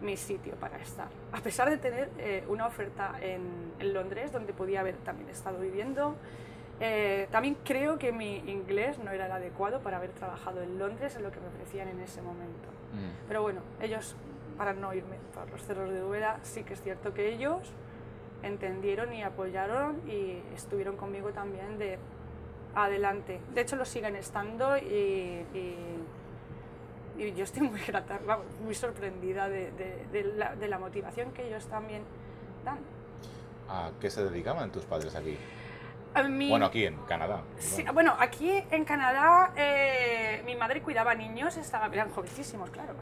mi sitio para estar. A pesar de tener eh, una oferta en, en, Londres, donde podía haber también estado viviendo, eh, también creo que mi inglés no era el adecuado para haber trabajado en Londres en lo que me ofrecían en ese momento. Mm. Pero bueno, ellos, para no irme por los cerros de Dubeda, sí que es cierto que ellos entendieron y apoyaron y estuvieron conmigo también de adelante. De hecho, lo siguen estando y, yo estoy muy grata, muy sorprendida de, la, motivación que ellos también dan. ¿A qué se dedicaban tus padres aquí? bueno, aquí en Canadá. Sí, bueno, aquí en Canadá eh, mi madre cuidaba niños, estaban, eran jovencísimos, claro.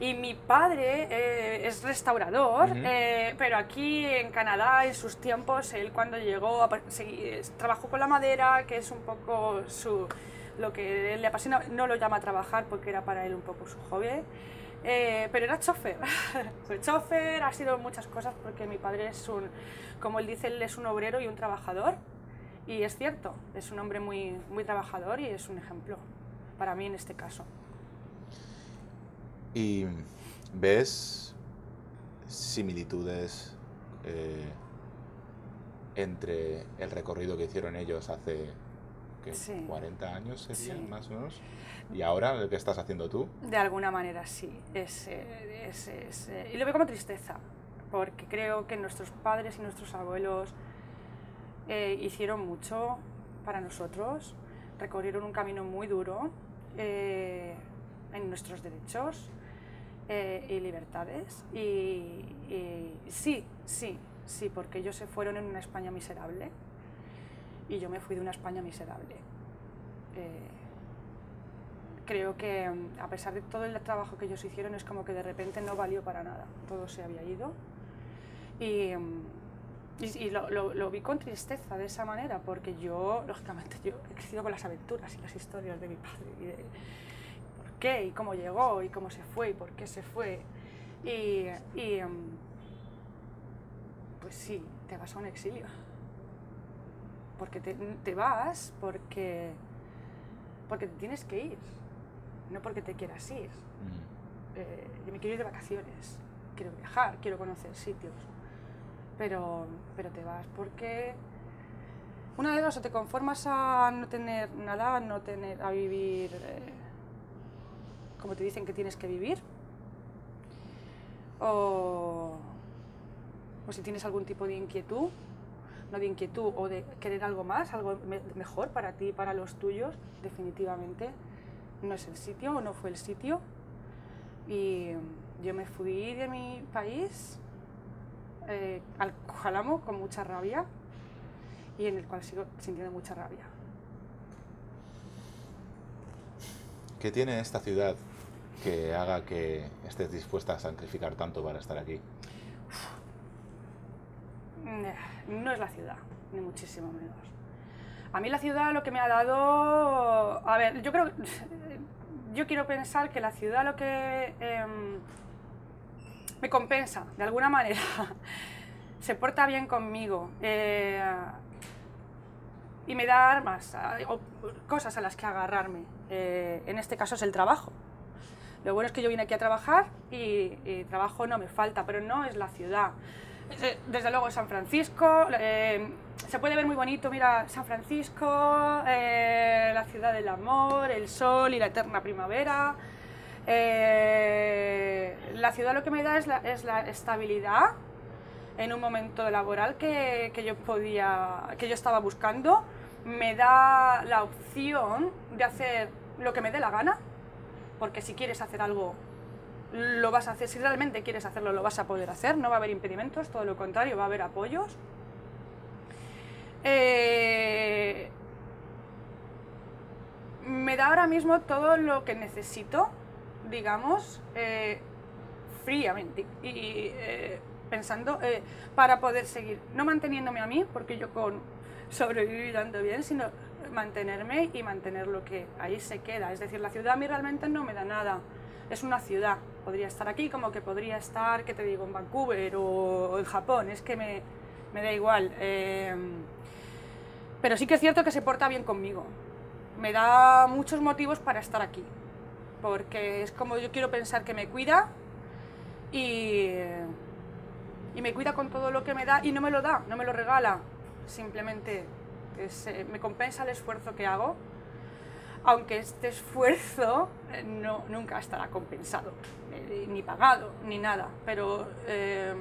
Y mi padre eh, es restaurador, eh, pero aquí en Canadá, en sus tiempos, él cuando llegó, trabajó con la madera, que es un poco su, lo que le apasiona, no lo llama a trabajar porque era para él un poco su hobby, eh, pero era chofer. (laughs) Fue chofer, ha sido muchas cosas porque mi padre es un, como él dice, él es un obrero y un trabajador. Y es cierto, es un hombre muy, muy trabajador y es un ejemplo para mí en este caso. ¿Y ves similitudes eh, entre el recorrido que hicieron ellos hace ¿qué? Sí. 40 años serían Sí. más o menos. ¿Y ahora qué estás haciendo tú? De alguna manera sí. Es, eh, es- es, eh, y lo veo como tristeza, porque creo que nuestros padres y nuestros abuelos eh, hicieron mucho para nosotros, recorrieron un camino muy duro eh, en nuestros derechos eh, y libertades. Y, y sí, sí, sí, porque ellos se fueron en una España miserable y yo me fui de una España miserable. Eh, creo que mm, a pesar de todo el trabajo que ellos hicieron es como que de repente no valió para nada, todo se había ido. Y, mm, y, y lo, lo- lo vi con tristeza de esa manera porque yo, lógicamente, yo he crecido con las aventuras y las historias de mi padre y de por qué y cómo llegó y cómo se fue y por qué se fue. Y, y, mm, pues sí, te vas a un exilio porque te, te vas porque porque te tienes que ir, no porque te quieras ir. Mm. Eh, yo me quiero ir de vacaciones, quiero viajar, quiero conocer sitios, pero, pero te vas porque una de dos o te conformas a no tener nada, a no tener, a vivir eh, como te dicen que tienes que vivir, o, o si tienes algún tipo de inquietud, no de inquietud o de querer algo más, algo me- mejor para ti y para los tuyos, definitivamente no es el sitio o no fue el sitio. Y yo me fui de mi país eh, al Jalamo con mucha rabia y en el cual sigo sintiendo mucha rabia. ¿Qué tiene esta ciudad que haga que estés dispuesta a sacrificar tanto para estar aquí? Mm, No es la ciudad, ni muchísimo menos. A mí la ciudad lo que me ha dado... A ver, yo creo... (laughs) Yo quiero pensar que la ciudad lo que em, me compensa, de alguna manera, (laughs) se porta bien conmigo eh, y me da armas, a- o cosas a las que agarrarme. Eh, en este caso es el trabajo. Lo bueno es que yo vine aquí a trabajar y, y trabajo no me falta, pero no es la ciudad. Eh, Desde luego San Francisco, eh, se puede ver muy bonito, mira, San Francisco, eh, la ciudad del amor, el sol y la eterna primavera. Eh, la ciudad lo que me da es la, es la estabilidad en un momento laboral que, que yo podía, que yo estaba buscando. Me da la opción de hacer lo que me dé la gana, porque si quieres hacer algo lo vas a hacer, si realmente quieres hacerlo, lo vas a poder hacer, no va a haber impedimentos, todo lo contrario, va a haber apoyos. Eh, me da ahora mismo todo lo que necesito, digamos, eh, fríamente y eh, pensando para poder seguir, no manteniéndome a mí, porque yo con sobrevivir ando bien, sino mantenerme y mantener lo que ahí se queda. Es decir, la ciudad a mí realmente no me da nada. Es una ciudad. Podría estar aquí como que podría estar, ¿qué te digo?, en Vancouver o en Japón. Es que me, me da igual. Eh, pero sí que es cierto que se porta bien conmigo. Me da muchos motivos para estar aquí. Porque es como yo quiero pensar que me cuida y, y me cuida con todo lo que me da y no me lo da, no me lo regala. Simplemente es, eh, me compensa el esfuerzo que hago, aunque este esfuerzo no, nunca estará compensado, eh, ni pagado, ni nada. Pero eh,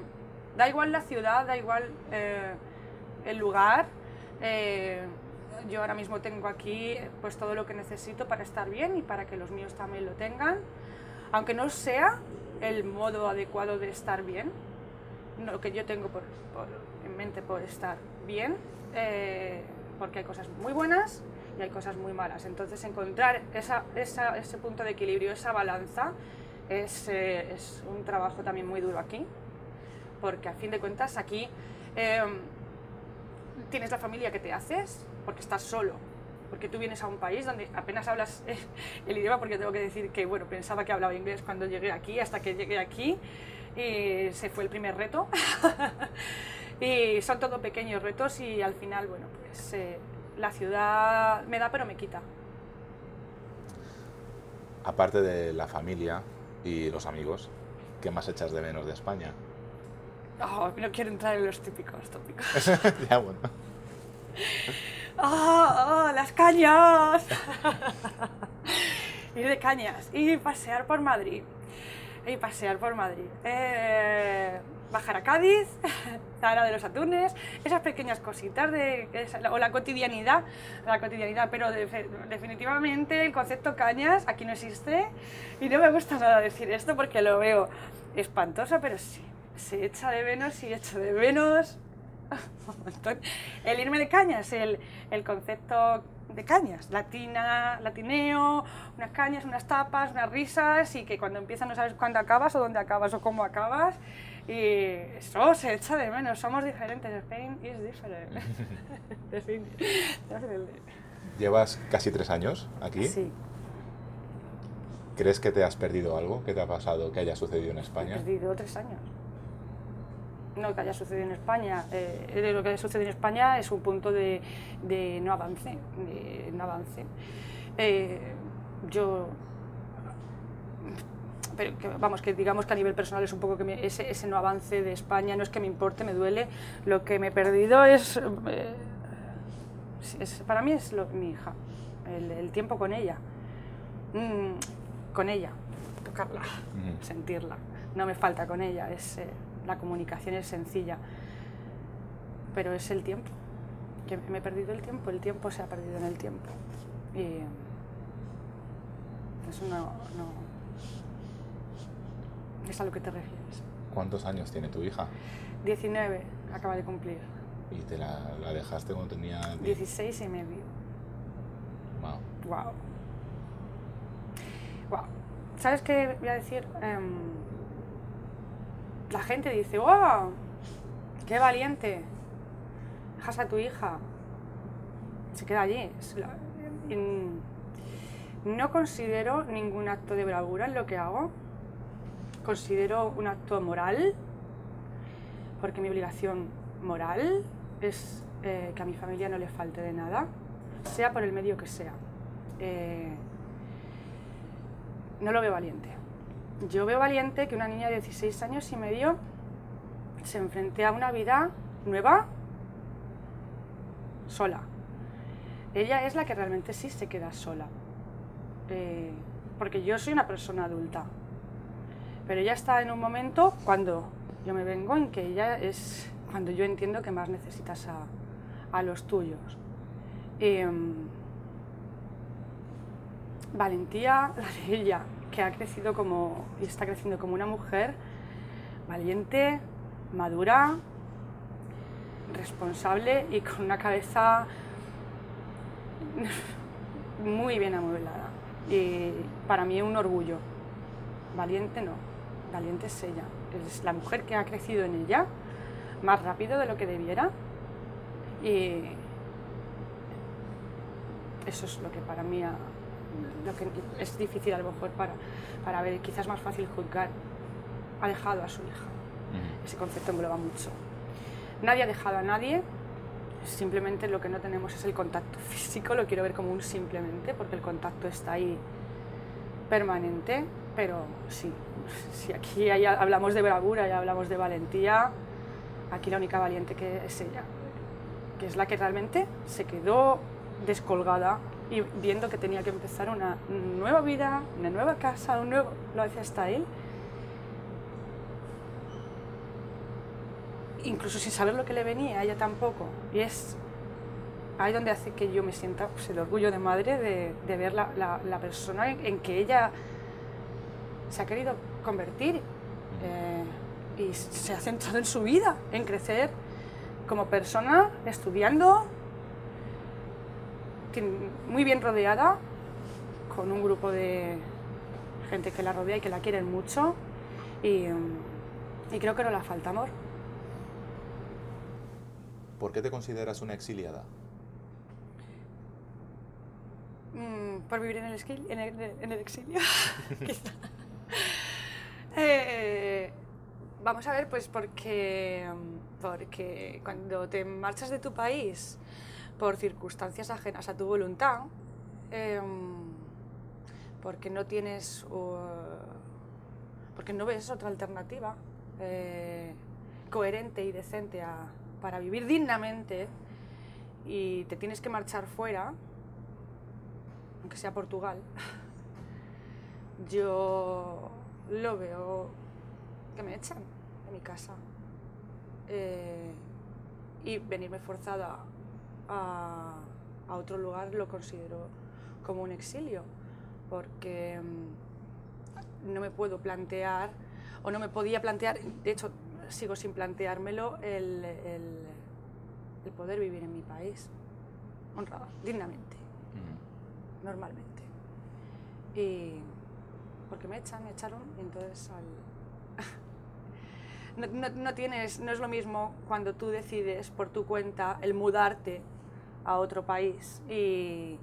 da igual la ciudad, da igual eh, el lugar. eh, yo ahora mismo tengo aquí eh, pues todo lo que necesito para estar bien y para que los míos también lo tengan, aunque no sea el modo adecuado de estar bien, lo que yo tengo por, en mente por estar bien, eh, porque hay cosas muy buenas y hay cosas muy malas. Entonces encontrar esa, esa- ese punto de equilibrio, esa balanza, es, eh, es un trabajo también muy duro aquí, porque a fin de cuentas aquí eh, tienes la familia que te haces, porque estás solo. Porque tú vienes a un país donde apenas hablas (laughs) el idioma, porque tengo que decir que, bueno, pensaba que hablaba inglés cuando llegué aquí, hasta que llegué aquí, y se fue el primer reto. (laughs) y son todo pequeños retos y al final, bueno, pues eh, la ciudad me da pero me quita. Aparte de la familia y los amigos, ¿qué más echas de menos de España? Oh, no quiero entrar en los típicos tópicos. (laughs) ya, bueno. ¡Ah! ¡Ah! ¡Las cañas! (laughs) ir de cañas y pasear por Madrid. Y pasear por Madrid. Eh, bajar a Cádiz, (laughs) Zara de los Atunes, esas pequeñas cositas de, o la cotidianidad, la cotidianidad, pero definitivamente el concepto cañas aquí no existe y no me gusta nada decir esto porque lo veo espantoso, pero sí, se echa de menos y echo de menos. (laughs) El irme de cañas, el, el concepto de cañas, latina, latineo, unas cañas, unas tapas, unas risas y que cuando empiezas no sabes cuándo acabas o dónde acabas o cómo acabas y eso se echa de menos, somos diferentes, Spain is different. (laughs) ¿Llevas casi tres años aquí? Sí. ¿Crees que te has perdido algo? ¿Qué te ha pasado que haya sucedido en España? He perdido tres años no que haya sucedido en España. Eh, lo que ha sucedido en España es un punto de, de no avance. De no avance. Eh, yo. Pero vamos, que digamos que a nivel personal es un poco que ese, ese, no avance de España no es que me importe, me duele. Lo que me he perdido es. Eh, es para mí es lo, mi hija, el, el tiempo con ella. Mm, con ella, tocarla, sentirla. No me falta con ella, es la comunicación es sencilla, pero es el tiempo. que me he perdido el tiempo, el tiempo se ha perdido en el tiempo. Y eso no, no es a lo que te refieres. ¿Cuántos años tiene tu hija? 19, acaba de cumplir. ¿Y te la, dejaste cuando tenía...? 16 y medio. Wow. Wow. Wow. ¿Sabes qué voy a decir? Em, la gente dice, ¡wow! ¡Qué valiente! Dejas a tu hija. Se queda allí. No considero ningún acto de bravura en lo que hago. Considero un acto moral, porque mi obligación moral es eh, que a mi familia no le falte de nada, sea por el medio que sea. Eh, no lo veo valiente yo veo valiente que una niña de 16 años y medio se enfrente a una vida nueva sola. Ella es la que realmente sí se queda sola. Eh, porque yo soy una persona adulta. Pero ella está en un momento cuando yo me vengo en que ella es cuando yo entiendo que más necesitas a, los tuyos. Em, valentía (laughs) la de ella, que ha crecido como y está creciendo como una mujer valiente, madura, responsable y con una cabeza (laughs) muy bien amueblada. Y para mí un orgullo. Valiente no, valiente es ella. Es la mujer que ha crecido en ella más rápido de lo que debiera. Y eso es lo que para mí ha, lo que es difícil a lo mejor para, para ver, quizás más fácil juzgar, ha dejado a su hija. Ese concepto engloba mucho. Nadie ha dejado a nadie, simplemente lo que no tenemos es el contacto físico, lo quiero ver como un simplemente, porque el contacto está ahí permanente, pero sí, si aquí hablamos de bravura y hablamos de valentía, aquí la única valiente que es ella, que es la que realmente se quedó descolgada y viendo que tenía que empezar una nueva vida, una nueva casa, un nuevo lifestyle, incluso sin saber lo que le venía, ella tampoco. Y es ahí donde hace que yo me sienta pues, el orgullo de madre de, de ver la, la, persona en, que ella se ha querido convertir eh, y se ha centrado en su vida, en crecer como persona, estudiando, muy bien rodeada, con un grupo de gente que la rodea y que la quieren mucho. Y, mm, creo que no la falta amor. ¿Por qué te consideras una exiliada? Mm, por vivir en el, en el, exilio. (laughs) (laughs) Eh, vamos a ver, pues porque, porque cuando te marchas de tu país por circunstancias ajenas a tu voluntad, em, porque no tienes, porque no ves otra alternativa eh, coherente y decente para vivir dignamente y te tienes que marchar fuera, aunque sea Portugal, (laughs) yo lo veo que me echan de mi casa. Eh, y venirme forzada a, a otro lugar lo considero como un exilio, porque mm, no me puedo plantear, o no me podía plantear, de hecho sigo sin planteármelo, el, el, el poder vivir en mi país, honrada, dignamente, normalmente. Y porque me echan, me echaron, y entonces al... (laughs) no, no, tienes, no es lo mismo cuando tú decides por tu cuenta el mudarte a otro país y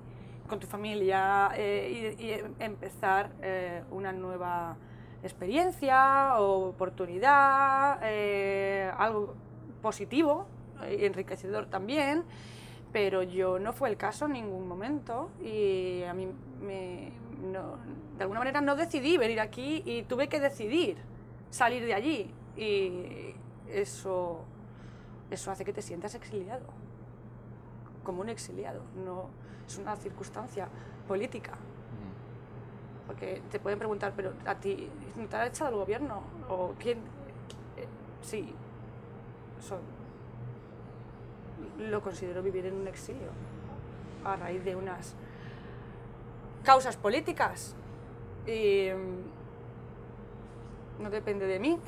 con tu familia eh, y, y empezar eh, una nueva experiencia o oportunidad, eh, algo positivo y enriquecedor también, pero yo no fue el caso en ningún momento y a mí me, no- de alguna manera no decidí venir aquí y tuve que decidir salir de allí y eso, eso hace que te sientas exiliado, como un exiliado, no es una circunstancia política. Porque te pueden preguntar, pero a ti, ¿no te ha echado el gobierno? ¿O quién? Eh, sí, lo considero vivir en un exilio a raíz de unas causas políticas. Y mm, no depende de mí.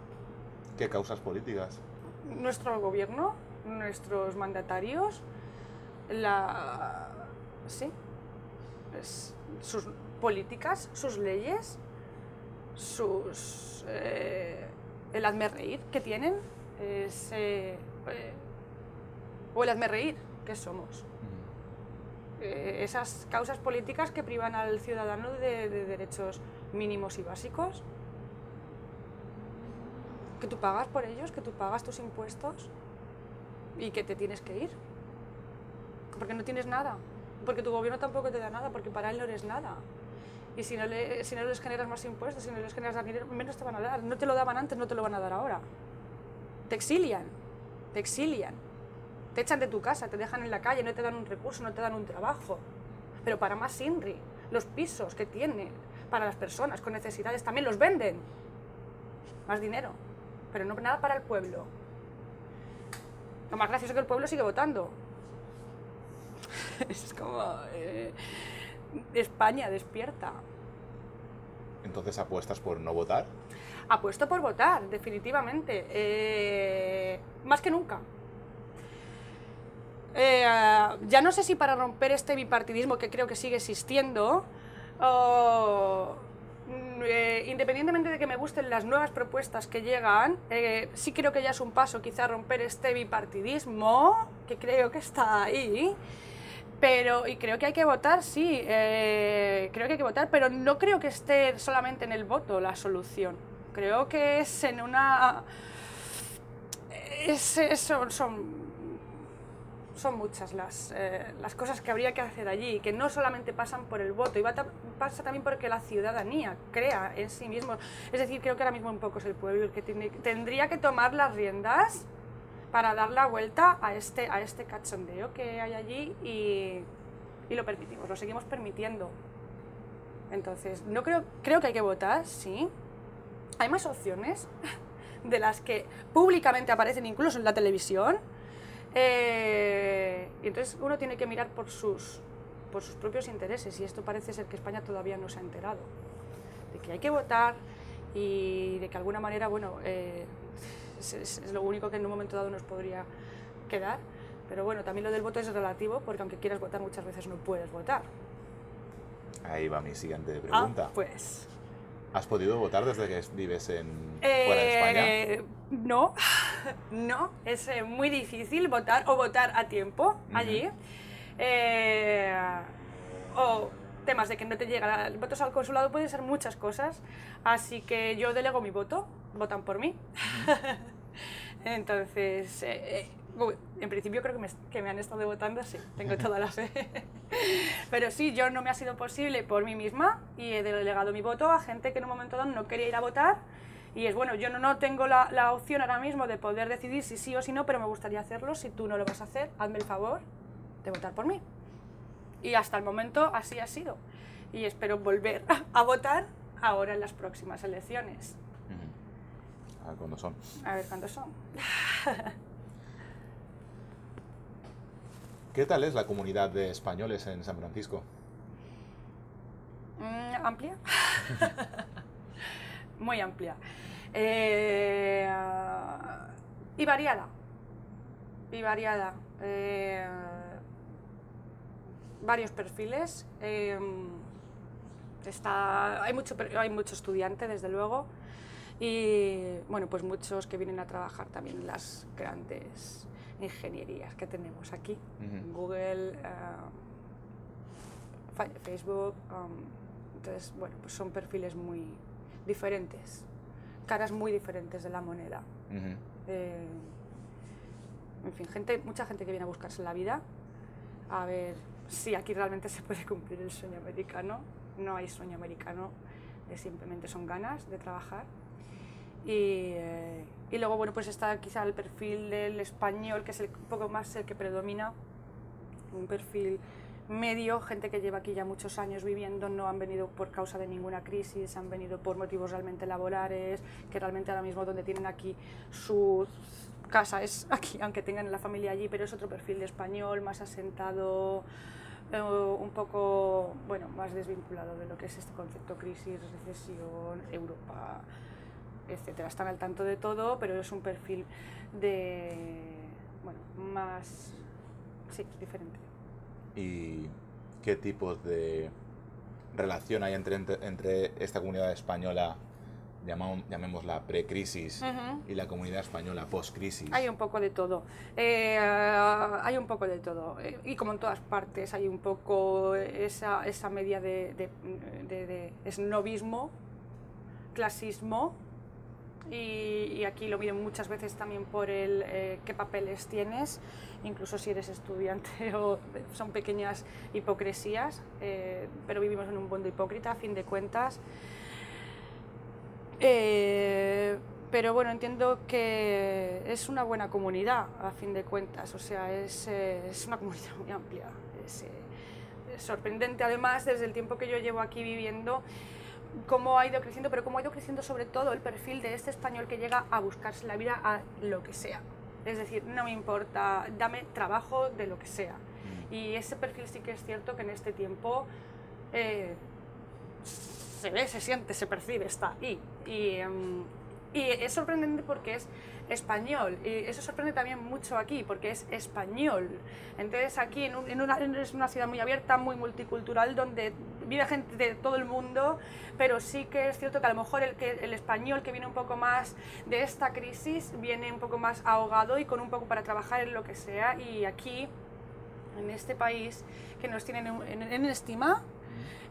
(laughs) ¿Qué causas políticas? Nuestro gobierno, nuestros mandatarios, la... Sí, es- sus políticas, sus leyes, sus... eh, el hazme reír que tienen, ese, eh, o el hazme reír que somos. Eh, esas causas políticas que privan al ciudadano de, de derechos mínimos y básicos, que tú pagas por ellos, que tú pagas tus impuestos y que te tienes que ir. Porque no tienes nada, porque tu gobierno tampoco te da nada, porque para él no eres nada. Y si no, le- si no les generas más impuestos, si no les generas dinero, menos te van a dar. No te lo daban antes, no te lo van a dar ahora. Te exilian, te exilian. Te echan de tu casa, te dejan en la calle, no te dan un recurso, no te dan un trabajo. Pero para más INRI, los pisos que tiene para las personas con necesidades también los venden. Más dinero. Pero no nada para el pueblo. Lo más gracioso es que el pueblo sigue votando. (laughs) es como... eh, España despierta. Entonces apuestas por no votar. Apuesto por votar, definitivamente. Eh, más que nunca. Eh, ya no sé si para romper este bipartidismo que creo que sigue existiendo, o, mm, eh, independientemente de que me gusten las nuevas propuestas que llegan, eh, sí creo que ya es un paso quizá romper este bipartidismo, que creo que está ahí. Pero, y creo que hay que votar, sí, creo que hay que votar, pero no creo que esté solamente en el voto la solución. Creo que es en una... Es, son, son muchas las, eh, las cosas que habría que hacer allí, que no solamente pasan por el voto, y va ta- pasa también porque la ciudadanía crea en sí mismo. Es decir, creo que ahora mismo un poco es el pueblo el que tiene- tendría que tomar las riendas para dar la vuelta a este, a este cachondeo que hay allí y, y lo permitimos, lo seguimos permitiendo. Entonces, no creo, creo que hay que votar, sí. Hay más opciones (laughs) de las que públicamente aparecen incluso en la televisión. Eh, y entonces uno tiene que mirar por sus, por sus propios intereses y esto parece ser que España todavía no se ha enterado. De que hay que votar y de que de alguna manera, bueno, eh, es, es- es lo único que en un momento dado nos podría quedar. Pero bueno, también lo del voto es relativo porque aunque quieras votar muchas veces no puedes votar. Ahí va mi siguiente Ah, pregunta. pues ¿Has podido votar desde que vives en fuera de España? Eh, No, (laughs) no, es eh, muy difícil votar o votar a tiempo allí. Eh, o temas de que no te llega el voto al consulado pueden ser muchas cosas, así que yo delego mi voto, votan por mí. (laughs) Entonces, eh, en principio creo que me, que me han estado votando, sí, tengo toda la fe. (laughs) Pero sí, yo no me ha sido posible por mí misma y he delegado mi voto a gente que en un momento dado no quería ir a votar Y es bueno, yo no, no tengo la, la opción ahora mismo de poder decidir si sí o si no, pero me gustaría hacerlo. Si tú no lo vas a hacer, hazme el favor de votar por mí. Y hasta el momento así ha sido. Y espero volver (laughs) a votar ahora en las próximas elecciones. A ver cuándo son. A ver cuántos son. (laughs) ¿Qué tal es la comunidad de españoles en San Francisco? Mm, ¿Amplia? (laughs) Muy amplia. Eh, y variada. Y variada. Eh, varios perfiles. Eh, está, hay, mucho, hay mucho estudiante, desde luego. Y bueno, pues muchos que vienen a trabajar también en las grandes ingenierías que tenemos aquí. Google, eh, Fa- Facebook. um, entonces, bueno, pues son perfiles muy diferentes, caras muy diferentes de la moneda. Eh, en fin, gente, mucha gente que viene a buscarse la vida, a ver si aquí realmente se puede cumplir el sueño americano. No hay sueño americano, eh, simplemente son ganas de trabajar. Y, eh, y luego, bueno, pues está quizá el perfil del español, que es el, un poco más el que predomina, un perfil medio, gente que lleva aquí ya muchos años viviendo, no han venido por causa de ninguna crisis, han venido por motivos realmente laborales, que realmente ahora mismo donde tienen aquí su casa es (laughs) aquí, aunque tengan la familia allí, pero es otro perfil de español, más asentado, eh, un poco, bueno, más desvinculado de lo que es este concepto crisis, recesión, Europa, etcétera. Están al tanto de todo, pero es un perfil de, bueno, más, sí, diferente. ¿Y qué tipos de relación hay entre, entre, entre esta comunidad española, llamamos, llamémosla pre-crisis, y la comunidad española post-crisis? Hay un poco de todo. Eh, hay un poco de todo. Eh, y como en todas partes, hay un poco esa, esa media de, de, de- de esnobismo, clasismo. Y, aquí lo miden muchas veces también por el eh, qué papeles tienes, incluso si eres estudiante (laughs) o son pequeñas hipocresías, eh, pero vivimos en un mundo hipócrita a fin de cuentas. Eh, pero bueno, entiendo que es una buena comunidad, a fin de cuentas. O sea, es, eh, es una comunidad muy amplia. Es sorprendente, además, desde el tiempo que yo llevo aquí viviendo, cómo ha ido creciendo, pero cómo ha ido creciendo sobre todo el perfil de este español que llega a buscarse la vida a lo que sea. Es decir, no me importa, dame trabajo de lo que sea. Mm. Y ese perfil sí que es cierto que en este tiempo eh, se ve, se siente, se percibe, está ahí. Y, em, y es sorprendente porque es español. Y eso sorprende también mucho aquí, porque es español. Entonces aquí en, un- en una, es una ciudad muy abierta, muy multicultural, donde vive gente de todo el mundo, pero sí que es cierto que a lo mejor el, que, el español que viene un poco más de esta crisis viene un poco más ahogado y con un poco para trabajar en lo que sea. Y aquí, en este país, que nos tienen en, en- en estima,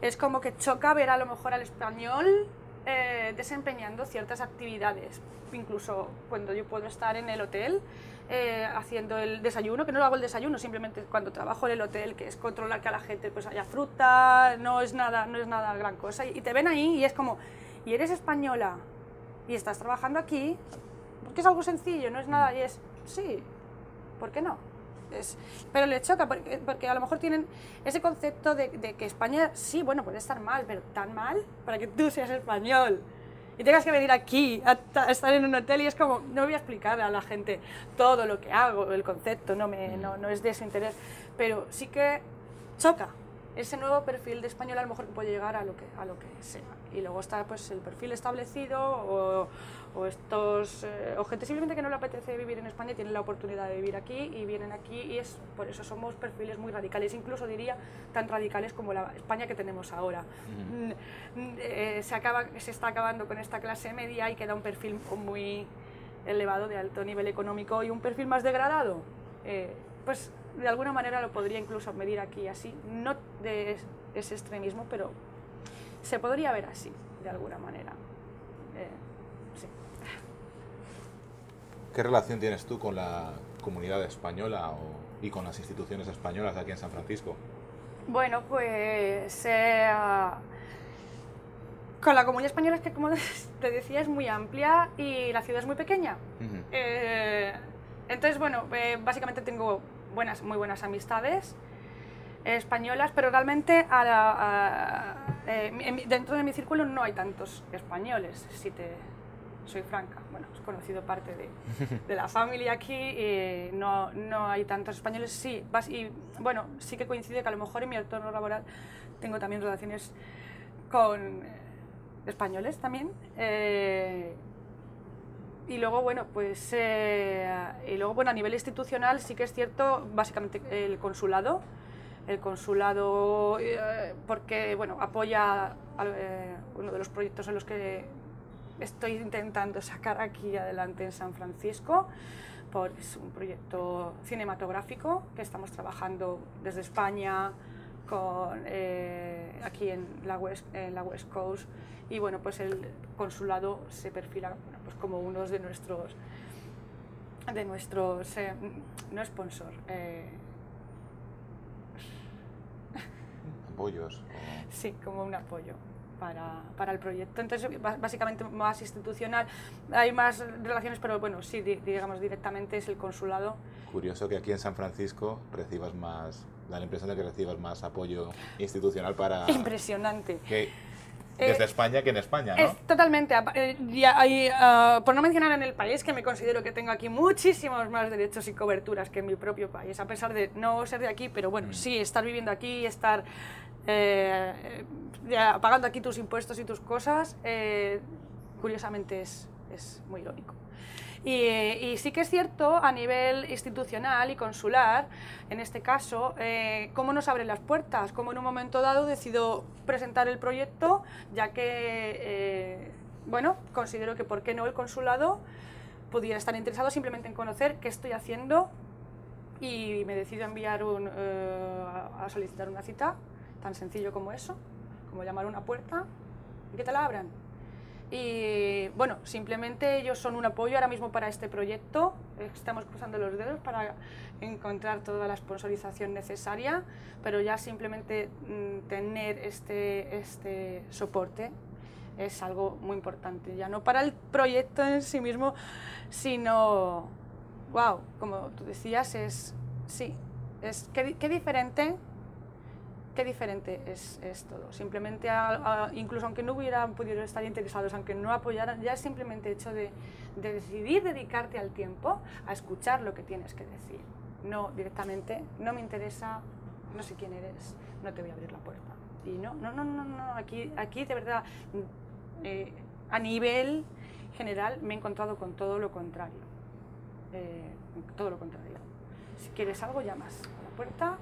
es como que choca ver a lo mejor al español eh, desempeñando ciertas actividades. Incluso cuando yo puedo estar en el hotel eh, haciendo el desayuno, que no hago el desayuno, simplemente cuando trabajo en el hotel, que es controlar que a la gente pues haya fruta, no es nada, no es nada gran cosa. Y te ven ahí y es como, y eres española y estás trabajando aquí, porque es algo sencillo, no es nada, y es, sí, ¿por qué no? Es- pero le choca porque, porque a lo mejor tienen ese concepto de, de que España, sí, bueno, puede estar mal, pero tan mal para que tú seas español y tengas que venir aquí a, a estar en un hotel y es como, no voy a explicar a la gente todo lo que hago, el concepto, no, me, no, no es de su interés, pero sí que choca ese nuevo perfil de español a lo mejor puede llegar a lo que, a lo que sea. Y luego está pues el perfil establecido o, o estos eh, o gente simplemente que no le apetece vivir en España tienen la oportunidad de vivir aquí y vienen aquí y es por eso somos perfiles muy radicales, incluso diría tan radicales como la España que tenemos ahora. Mm, mm, eh, se, acaba, se está acabando con esta clase media y queda un perfil muy elevado de alto nivel económico y un perfil más degradado. Eh, pues de alguna manera lo podría incluso medir aquí así, no de es- ese extremismo, pero se podría ver así, de alguna manera. Eh, sí. ¿Qué relación tienes tú con la comunidad española o- y con las instituciones españolas aquí en San Francisco? Bueno, pues eh, Con la comunidad española es que, como (laughs) te decía, es muy amplia y la ciudad es muy pequeña. Eh, entonces, bueno, eh, básicamente tengo buenas, muy buenas amistades españolas, pero realmente a la- a- eh, dentro de mi círculo no hay tantos españoles, si te soy franca. Bueno, he conocido parte de, la familia aquí y no, no hay tantos españoles. Sí, y bueno, sí que coincide que a lo mejor en mi entorno laboral tengo también relaciones con eh, españoles también. eh, y luego, bueno, pues eh, y luego, bueno, a nivel institucional sí que es cierto, básicamente el consulado, el consulado, porque, bueno, apoya uno de los proyectos en los que estoy intentando sacar aquí adelante en San Francisco, por, es un proyecto cinematográfico que estamos trabajando desde España, con, eh, aquí en la, West, en la West Coast, y bueno, pues el consulado se perfila bueno, pues como uno de nuestros, de nuestros, eh, no sponsor, eh, Apoyos. (laughs) Sí, como un apoyo para, para el proyecto. Entonces, básicamente más institucional. Hay más relaciones, pero bueno, sí, di- digamos directamente es el consulado. Curioso que aquí en San Francisco recibas más, da la impresión de que recibas más apoyo institucional para... Impresionante. que desde Eh, España que en España, ¿no? Es totalmente. eh, ah, por no mencionar en el país, que me considero que tengo aquí muchísimos más derechos y coberturas que en mi propio país, a pesar de no ser de aquí, pero bueno, Mm. sí, estar viviendo aquí, estar eh, pagando aquí tus impuestos y tus cosas, eh, curiosamente es, es muy irónico. Y, sí que es cierto a nivel institucional y consular, en este caso, eh, cómo nos abren las puertas, cómo en un momento dado decido presentar el proyecto, ya que, eh, bueno, considero que por qué no el consulado pudiera estar interesado simplemente en conocer qué estoy haciendo y me decido enviar un, eh, a a solicitar una cita, tan sencillo como eso, como llamar a una puerta y que te la abran. Y bueno, simplemente ellos son un apoyo ahora mismo para este proyecto. Estamos cruzando los dedos para encontrar toda la sponsorización necesaria, pero ya simplemente mm, tener este, este soporte es algo muy importante, ya no para el proyecto en sí mismo, sino, wow, como tú decías, es, sí, es, qué, qué diferente qué diferente es, todo. Simplemente, incluso aunque no hubieran podido estar interesados, aunque no apoyaran, ya es simplemente hecho de, de decidir dedicarte al tiempo a escuchar lo que tienes que decir. No directamente, no me interesa, no sé quién eres, no te voy a abrir la puerta. Y no, no, no, no, no, aquí, aquí de verdad, eh, a nivel general me he encontrado con todo lo contrario. Eh, todo lo contrario. Si quieres algo, llamas a la puerta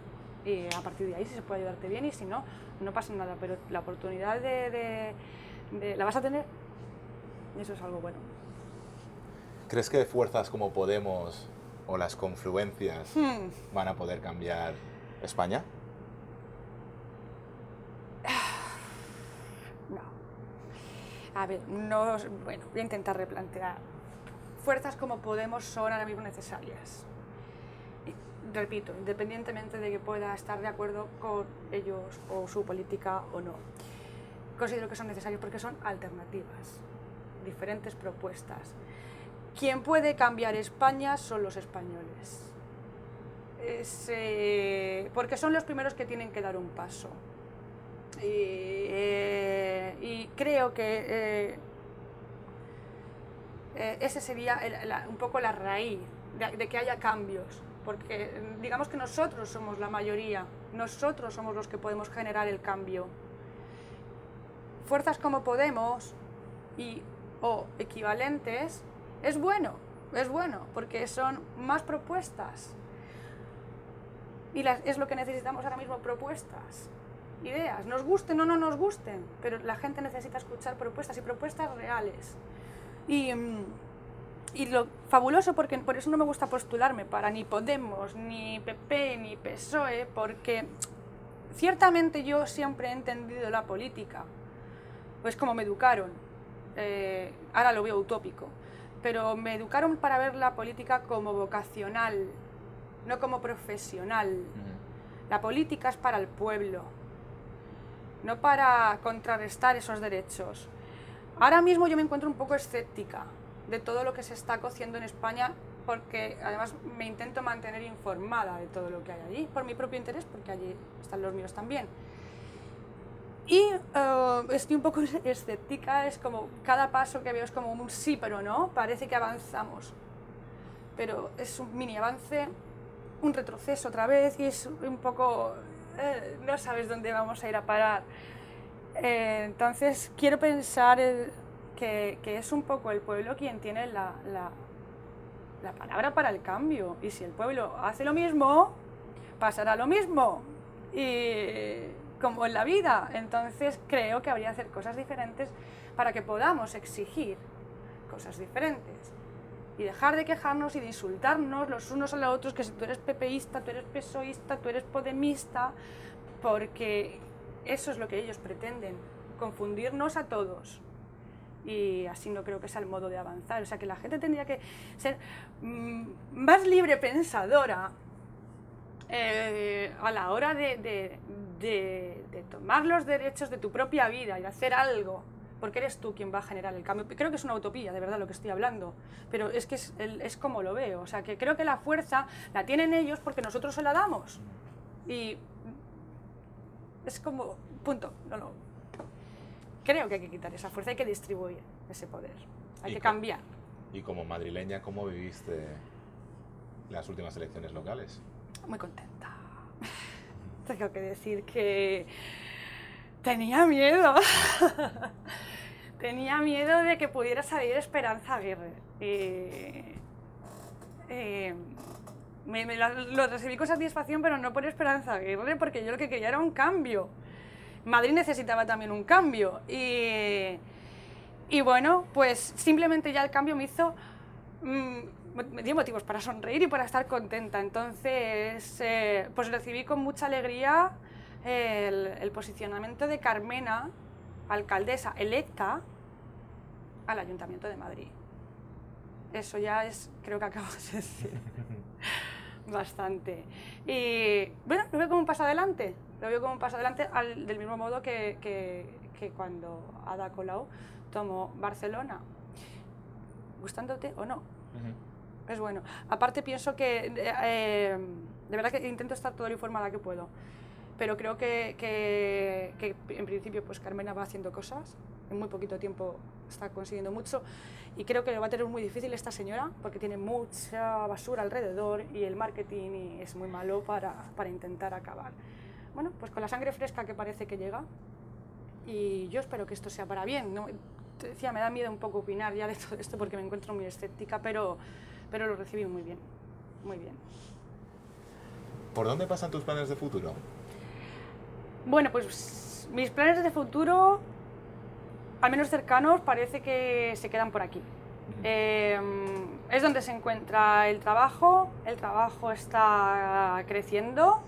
y a partir de ahí si se puede ayudarte bien y si no, no pasa nada, pero la oportunidad de, de- de- la vas a tener y eso es algo bueno. ¿Crees que fuerzas como Podemos o las confluencias Hmm, van a poder cambiar España? (sighs) no. A ver, no, bueno, voy a intentar replantear. Fuerzas como Podemos son ahora mismo necesarias. Repito, independientemente de que pueda estar de acuerdo con ellos o su política o no. Considero que son necesarios porque son alternativas, diferentes propuestas. Quien puede cambiar España son los españoles. Es, eh, porque son los primeros que tienen que dar un paso. Y, eh, creo que eh, eh, ese sería un poco la raíz de que haya cambios. Porque digamos que nosotros somos la mayoría, nosotros somos los que podemos generar el cambio. Fuerzas como Podemos y o equivalentes es bueno, es bueno, porque son más propuestas. Y las- es lo que necesitamos ahora mismo, propuestas, ideas, nos gusten o no nos gusten, pero la gente necesita escuchar propuestas y propuestas reales. Y, mm, y lo fabuloso, porque por eso no me gusta postularme para ni Podemos, ni PP, ni PSOE, porque ciertamente yo siempre he entendido la política, pues como me educaron, eh, ahora lo veo utópico, pero me educaron para ver la política como vocacional, no como profesional. La política es para el pueblo. no para contrarrestar esos derechos. Ahora mismo yo me encuentro un poco escéptica de todo lo que se está cociendo en España porque además me intento mantener informada de todo lo que hay allí, por mi propio interés, porque allí están los míos también. Y eh, estoy un poco (laughs) escéptica, es como cada paso que veo es como un sí pero no, parece que avanzamos, pero es un mini avance, un retroceso otra vez y es un poco, eh, no sabes dónde vamos a ir a parar. Eh, entonces quiero pensar que, es un poco el pueblo quien tiene la, la, la palabra para el cambio y si el pueblo hace lo mismo, pasará lo mismo. Y como en la vida. Entonces creo que habría que hacer cosas diferentes para que podamos exigir cosas diferentes. Y dejar de quejarnos y de insultarnos los unos a los otros, que si tú eres pepeísta, tú eres pesoísta, tú eres podemista, porque eso es lo que ellos pretenden, confundirnos a todos. Y así no creo que sea el modo de avanzar. O sea, que la gente tendría que ser mm, más libre pensadora eh, a la hora de, tomar los derechos de tu propia vida y de hacer algo, porque eres tú quien va a generar el cambio. Creo que es una utopía, de verdad, lo que estoy hablando, pero es que es, como lo veo. O sea, que creo que la fuerza la tienen ellos porque nosotros se la damos. Y es como, punto, no, no. Creo que hay que quitar esa fuerza, hay que distribuir ese poder, hay que cambiar. Y como madrileña, ¿cómo viviste las últimas elecciones locales? muy contenta. (laughs) Tengo que decir que tenía miedo. (laughs) tenía miedo de que pudiera salir Esperanza Aguirre. me, lo recibí con satisfacción, pero no por Esperanza Aguirre, porque yo lo que quería era un cambio. Madrid necesitaba también un cambio. Y, y bueno, pues simplemente ya el cambio me hizo mm, me dio motivos para sonreír y para estar contenta. Entonces, eh, pues recibí con mucha alegría el, posicionamiento de Carmena, alcaldesa electa, al Ayuntamiento de Madrid. Eso ya es, creo que acabo de decir, (laughs) bastante. Y bueno, lo veo como un paso adelante, lo veo como un paso adelante del mismo modo que, que, que cuando Ada Colau tomó Barcelona. ¿Gustándote o no? es bueno. Aparte pienso que, eh, de verdad que intento estar todo lo informada que puedo, pero creo que, que, en principio pues Carmena va haciendo cosas, en muy poquito tiempo está consiguiendo mucho y creo que lo va a tener muy difícil esta señora porque tiene mucha basura alrededor y el marketing es muy malo para, para intentar acabar. Bueno, pues con la sangre fresca que parece que llega y yo espero que esto sea para bien. ¿no? Te decía, me da miedo un poco opinar ya de (laughs) todo esto porque me encuentro muy escéptica, pero pero lo recibí muy bien, muy bien. ¿Por dónde pasan tus planes de futuro? Bueno, pues mis planes de futuro, al menos cercanos, parece que se quedan por aquí. Em, es donde se encuentra el trabajo, el trabajo está creciendo,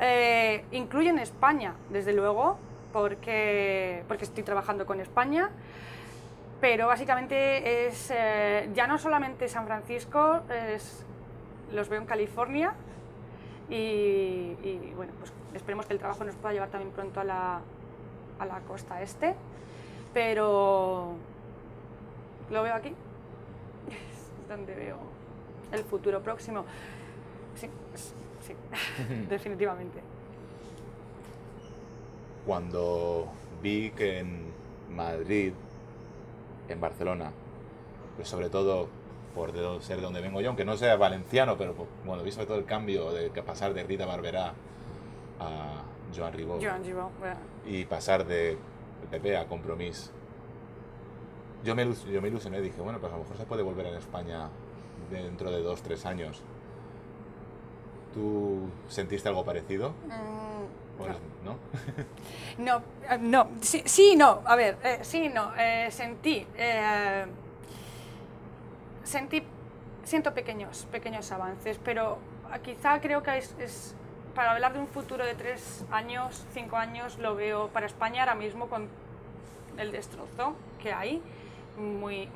eh, incluye en España, desde luego, porque, porque estoy trabajando con España pero básicamente es eh, ya no solamente San Francisco, los veo en California y, bueno, pues esperemos que el trabajo nos pueda llevar también pronto a la, a la costa este, pero lo veo aquí, (laughs) es donde veo el futuro próximo. Sí, sí, (laughs) definitivamente. Cuando vi que en Madrid en Barcelona, pues sobre todo por ser de donde vengo yo, aunque no sea valenciano, pero bueno, vi sobre todo el cambio de que pasar de Rita Barberá a Joan Ribó y pasar de PP a Compromís. Yo me, yo me ilusioné, dije, bueno, pues a lo mejor se puede volver a España dentro de dos, tres años. ¿Tú sentiste algo parecido? Mm, no. (laughs) ¿no? Eh, no, sí, sí, no, a ver, eh, sí, no, eh, sentí, sentí, siento pequeños, pequeños avances, pero quizá creo que es, para hablar de un futuro de tres años, cinco años, lo veo para España ahora mismo con el destrozo que hay muy,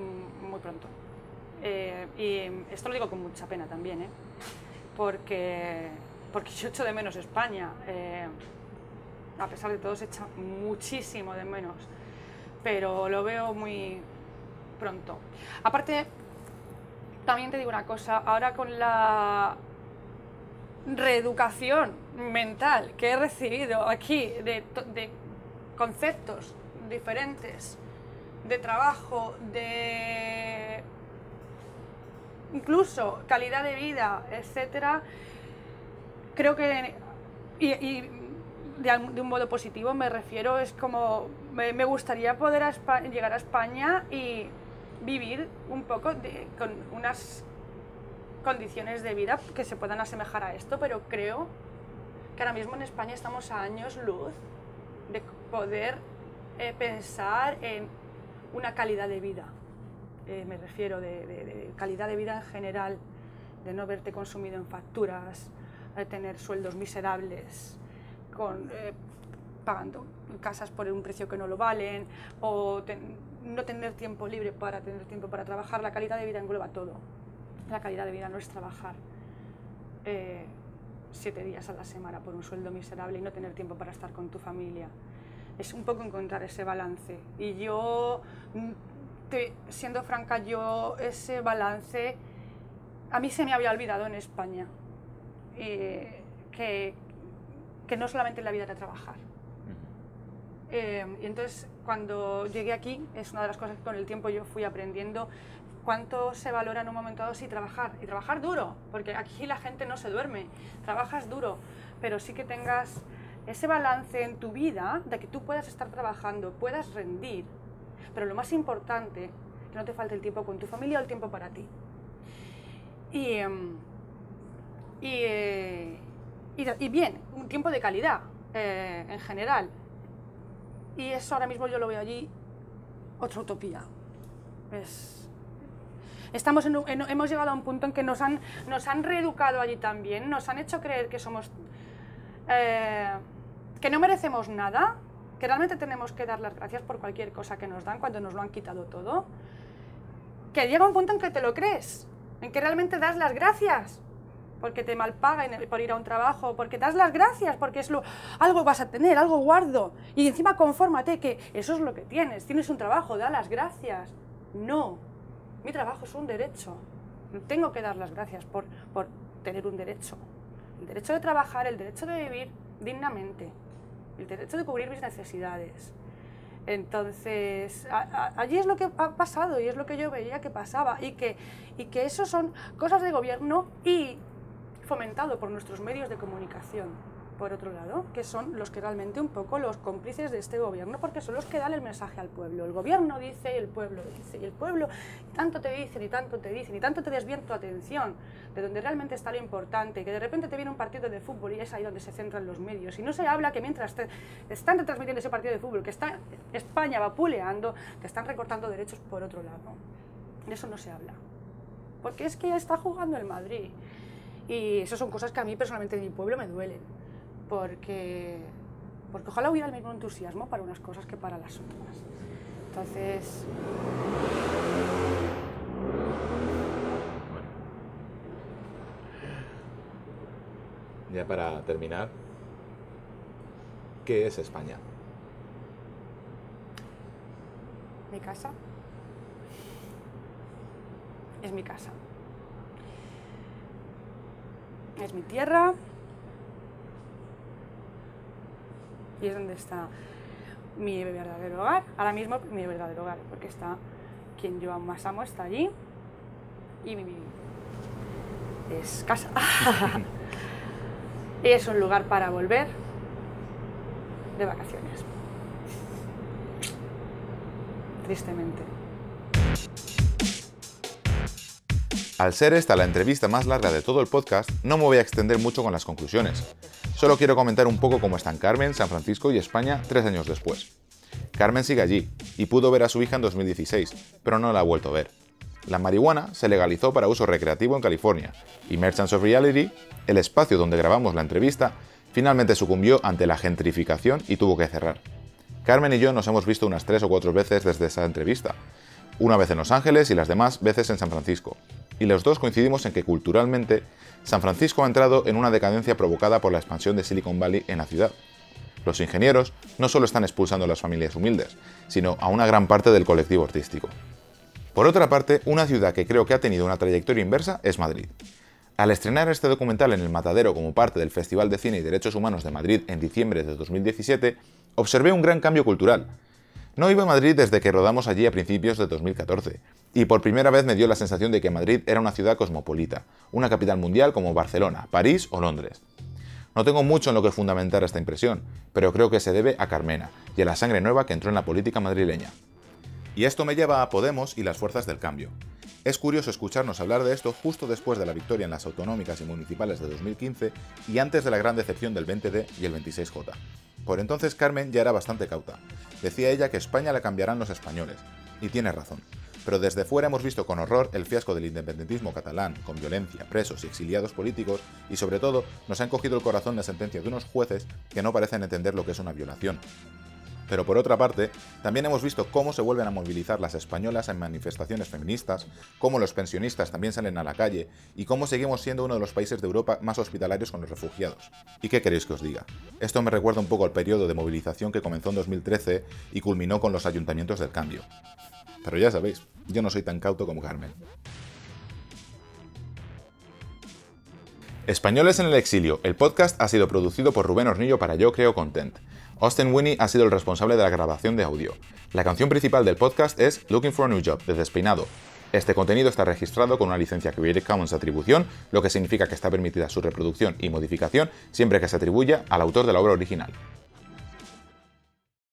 muy pronto. y esto lo digo con mucha pena también, ¿eh? Porque, porque yo echo de menos España a pesar de todo se echa muchísimo de menos, pero lo veo muy pronto. Aparte, también te digo una cosa, ahora con la reeducación mental que he recibido aquí de, de conceptos diferentes de trabajo, de incluso calidad de vida, etcétera, creo que y, de, un modo positivo me refiero es como me, gustaría poder llegar a España y vivir un poco con unas condiciones de vida que se puedan asemejar a esto, pero creo que ahora mismo en España estamos a años luz de poder eh, pensar en una calidad de vida. Eh, me refiero de, calidad de vida en general, de no verte consumido en facturas, de tener sueldos miserables, con, eh, pagando casas por un precio que no lo valen, o no tener tiempo libre para tener tiempo para trabajar. La calidad de vida engloba todo. La calidad de vida no es trabajar eh, siete días a la semana por un sueldo miserable y no tener tiempo para estar con tu familia. Es un poco encontrar ese balance. Y yo, mm, siendo franca, yo ese balance a mí se me había olvidado en España. que, que no solamente la vida de trabajar. Eh, y entonces, cuando llegué aquí, es una de las cosas que con el tiempo yo fui aprendiendo cuánto se valora en un momento dado sí trabajar. Y trabajar duro, porque aquí la gente no se duerme, trabajas duro, pero sí que tengas ese balance en tu vida de que tú puedas estar trabajando, puedas rendir, pero lo más importante, que no te falte el tiempo con tu familia o el tiempo para ti. Y, em, eh, y, bien, un tiempo de calidad eh, en general. Y eso ahora mismo yo lo veo allí, otra utopía. estamos hemos llegado a un punto en que nos han, nos han reeducado allí también, nos han hecho creer que somos... Eh, que no merecemos nada, realmente tenemos que dar las gracias por cualquier cosa que nos dan cuando nos lo han quitado todo. Que llega un punto en que te lo crees, en que realmente das las gracias porque te malpagan por ir a un trabajo, porque das las gracias, porque es lo, algo vas a tener, algo guardo. Y encima confórmate que eso es lo que tienes, tienes un trabajo, da las gracias. No, mi trabajo es un derecho. Tengo que dar las gracias por, por tener un derecho. El derecho de trabajar, el derecho de vivir dignamente, el derecho de cubrir mis necesidades. Entonces, allí es lo que ha pasado y es lo que yo veía que pasaba y que, y que eso son cosas de gobierno y fomentado por nuestros medios de comunicación, por otro lado, que son los que realmente un poco los cómplices de este gobierno, porque son los que dan el mensaje al pueblo. El gobierno dice y el pueblo dice, y el pueblo tanto te dicen y tanto te dicen y tanto te desvían tu atención de donde realmente está lo importante, que de repente te viene un partido de fútbol y es ahí donde se centran los medios. Y no se habla que mientras te están retransmitiendo ese partido de fútbol, que está España vapuleando, te están recortando derechos por otro lado. De eso no se habla. Porque es que ya está jugando el Madrid. Y eso son cosas que a mí personalmente en mi pueblo me duelen, porque, porque ojalá hubiera el mismo entusiasmo para unas cosas que para las otras. Entonces... Ya para terminar, ¿qué es España? Mi casa. Es mi casa es mi tierra y es donde está mi verdadero hogar. Ahora mismo mi verdadero hogar, porque está quien yo más amo está allí y mi, es casa. (laughs) es un lugar para volver de vacaciones. Tristemente. Al ser esta la entrevista más larga de todo el podcast, no me voy a extender mucho con las conclusiones. Solo quiero comentar un poco cómo están Carmen, San Francisco y España tres años después. Carmen sigue allí y pudo ver a su hija en 2016, pero no la ha vuelto a ver. La marihuana se legalizó para uso recreativo en California y Merchants of Reality, el espacio donde grabamos la entrevista, finalmente sucumbió ante la gentrificación y tuvo que cerrar. Carmen y yo nos hemos visto unas tres o cuatro veces desde esa entrevista, una vez en Los Ángeles y las demás veces en San Francisco, y los dos coincidimos en que culturalmente San Francisco ha entrado en una decadencia provocada por la expansión de Silicon Valley en la ciudad. Los ingenieros no solo están expulsando a las familias humildes, sino a una gran parte del colectivo artístico. Por otra parte, una ciudad que creo que ha tenido una trayectoria inversa es Madrid. Al estrenar este documental en el Matadero como parte del Festival de Cine y Derechos Humanos de Madrid en diciembre de 2017, observé un gran cambio cultural. No iba a Madrid desde que rodamos allí a principios de 2014, y por primera vez me dio la sensación de que Madrid era una ciudad cosmopolita, una capital mundial como Barcelona, París o Londres. No tengo mucho en lo que fundamentar esta impresión, pero creo que se debe a Carmena y a la sangre nueva que entró en la política madrileña. Y esto me lleva a Podemos y las fuerzas del cambio. Es curioso escucharnos hablar de esto justo después de la victoria en las autonómicas y municipales de 2015 y antes de la gran decepción del 20D y el 26J. Por entonces Carmen ya era bastante cauta. Decía ella que España la cambiarán los españoles. Y tiene razón. Pero desde fuera hemos visto con horror el fiasco del independentismo catalán, con violencia, presos y exiliados políticos, y sobre todo nos han cogido el corazón la sentencia de unos jueces que no parecen entender lo que es una violación. Pero por otra parte, también hemos visto cómo se vuelven a movilizar las españolas en manifestaciones feministas, cómo los pensionistas también salen a la calle y cómo seguimos siendo uno de los países de Europa más hospitalarios con los refugiados. ¿Y qué queréis que os diga? Esto me recuerda un poco al periodo de movilización que comenzó en 2013 y culminó con los ayuntamientos del cambio. Pero ya sabéis, yo no soy tan cauto como Carmen. Españoles en el exilio, el podcast ha sido producido por Rubén Hornillo para Yo Creo Content. Austin Winnie ha sido el responsable de la grabación de audio. La canción principal del podcast es Looking for a New Job, de Despeinado. Este contenido está registrado con una licencia Creative Commons atribución, lo que significa que está permitida su reproducción y modificación siempre que se atribuya al autor de la obra original.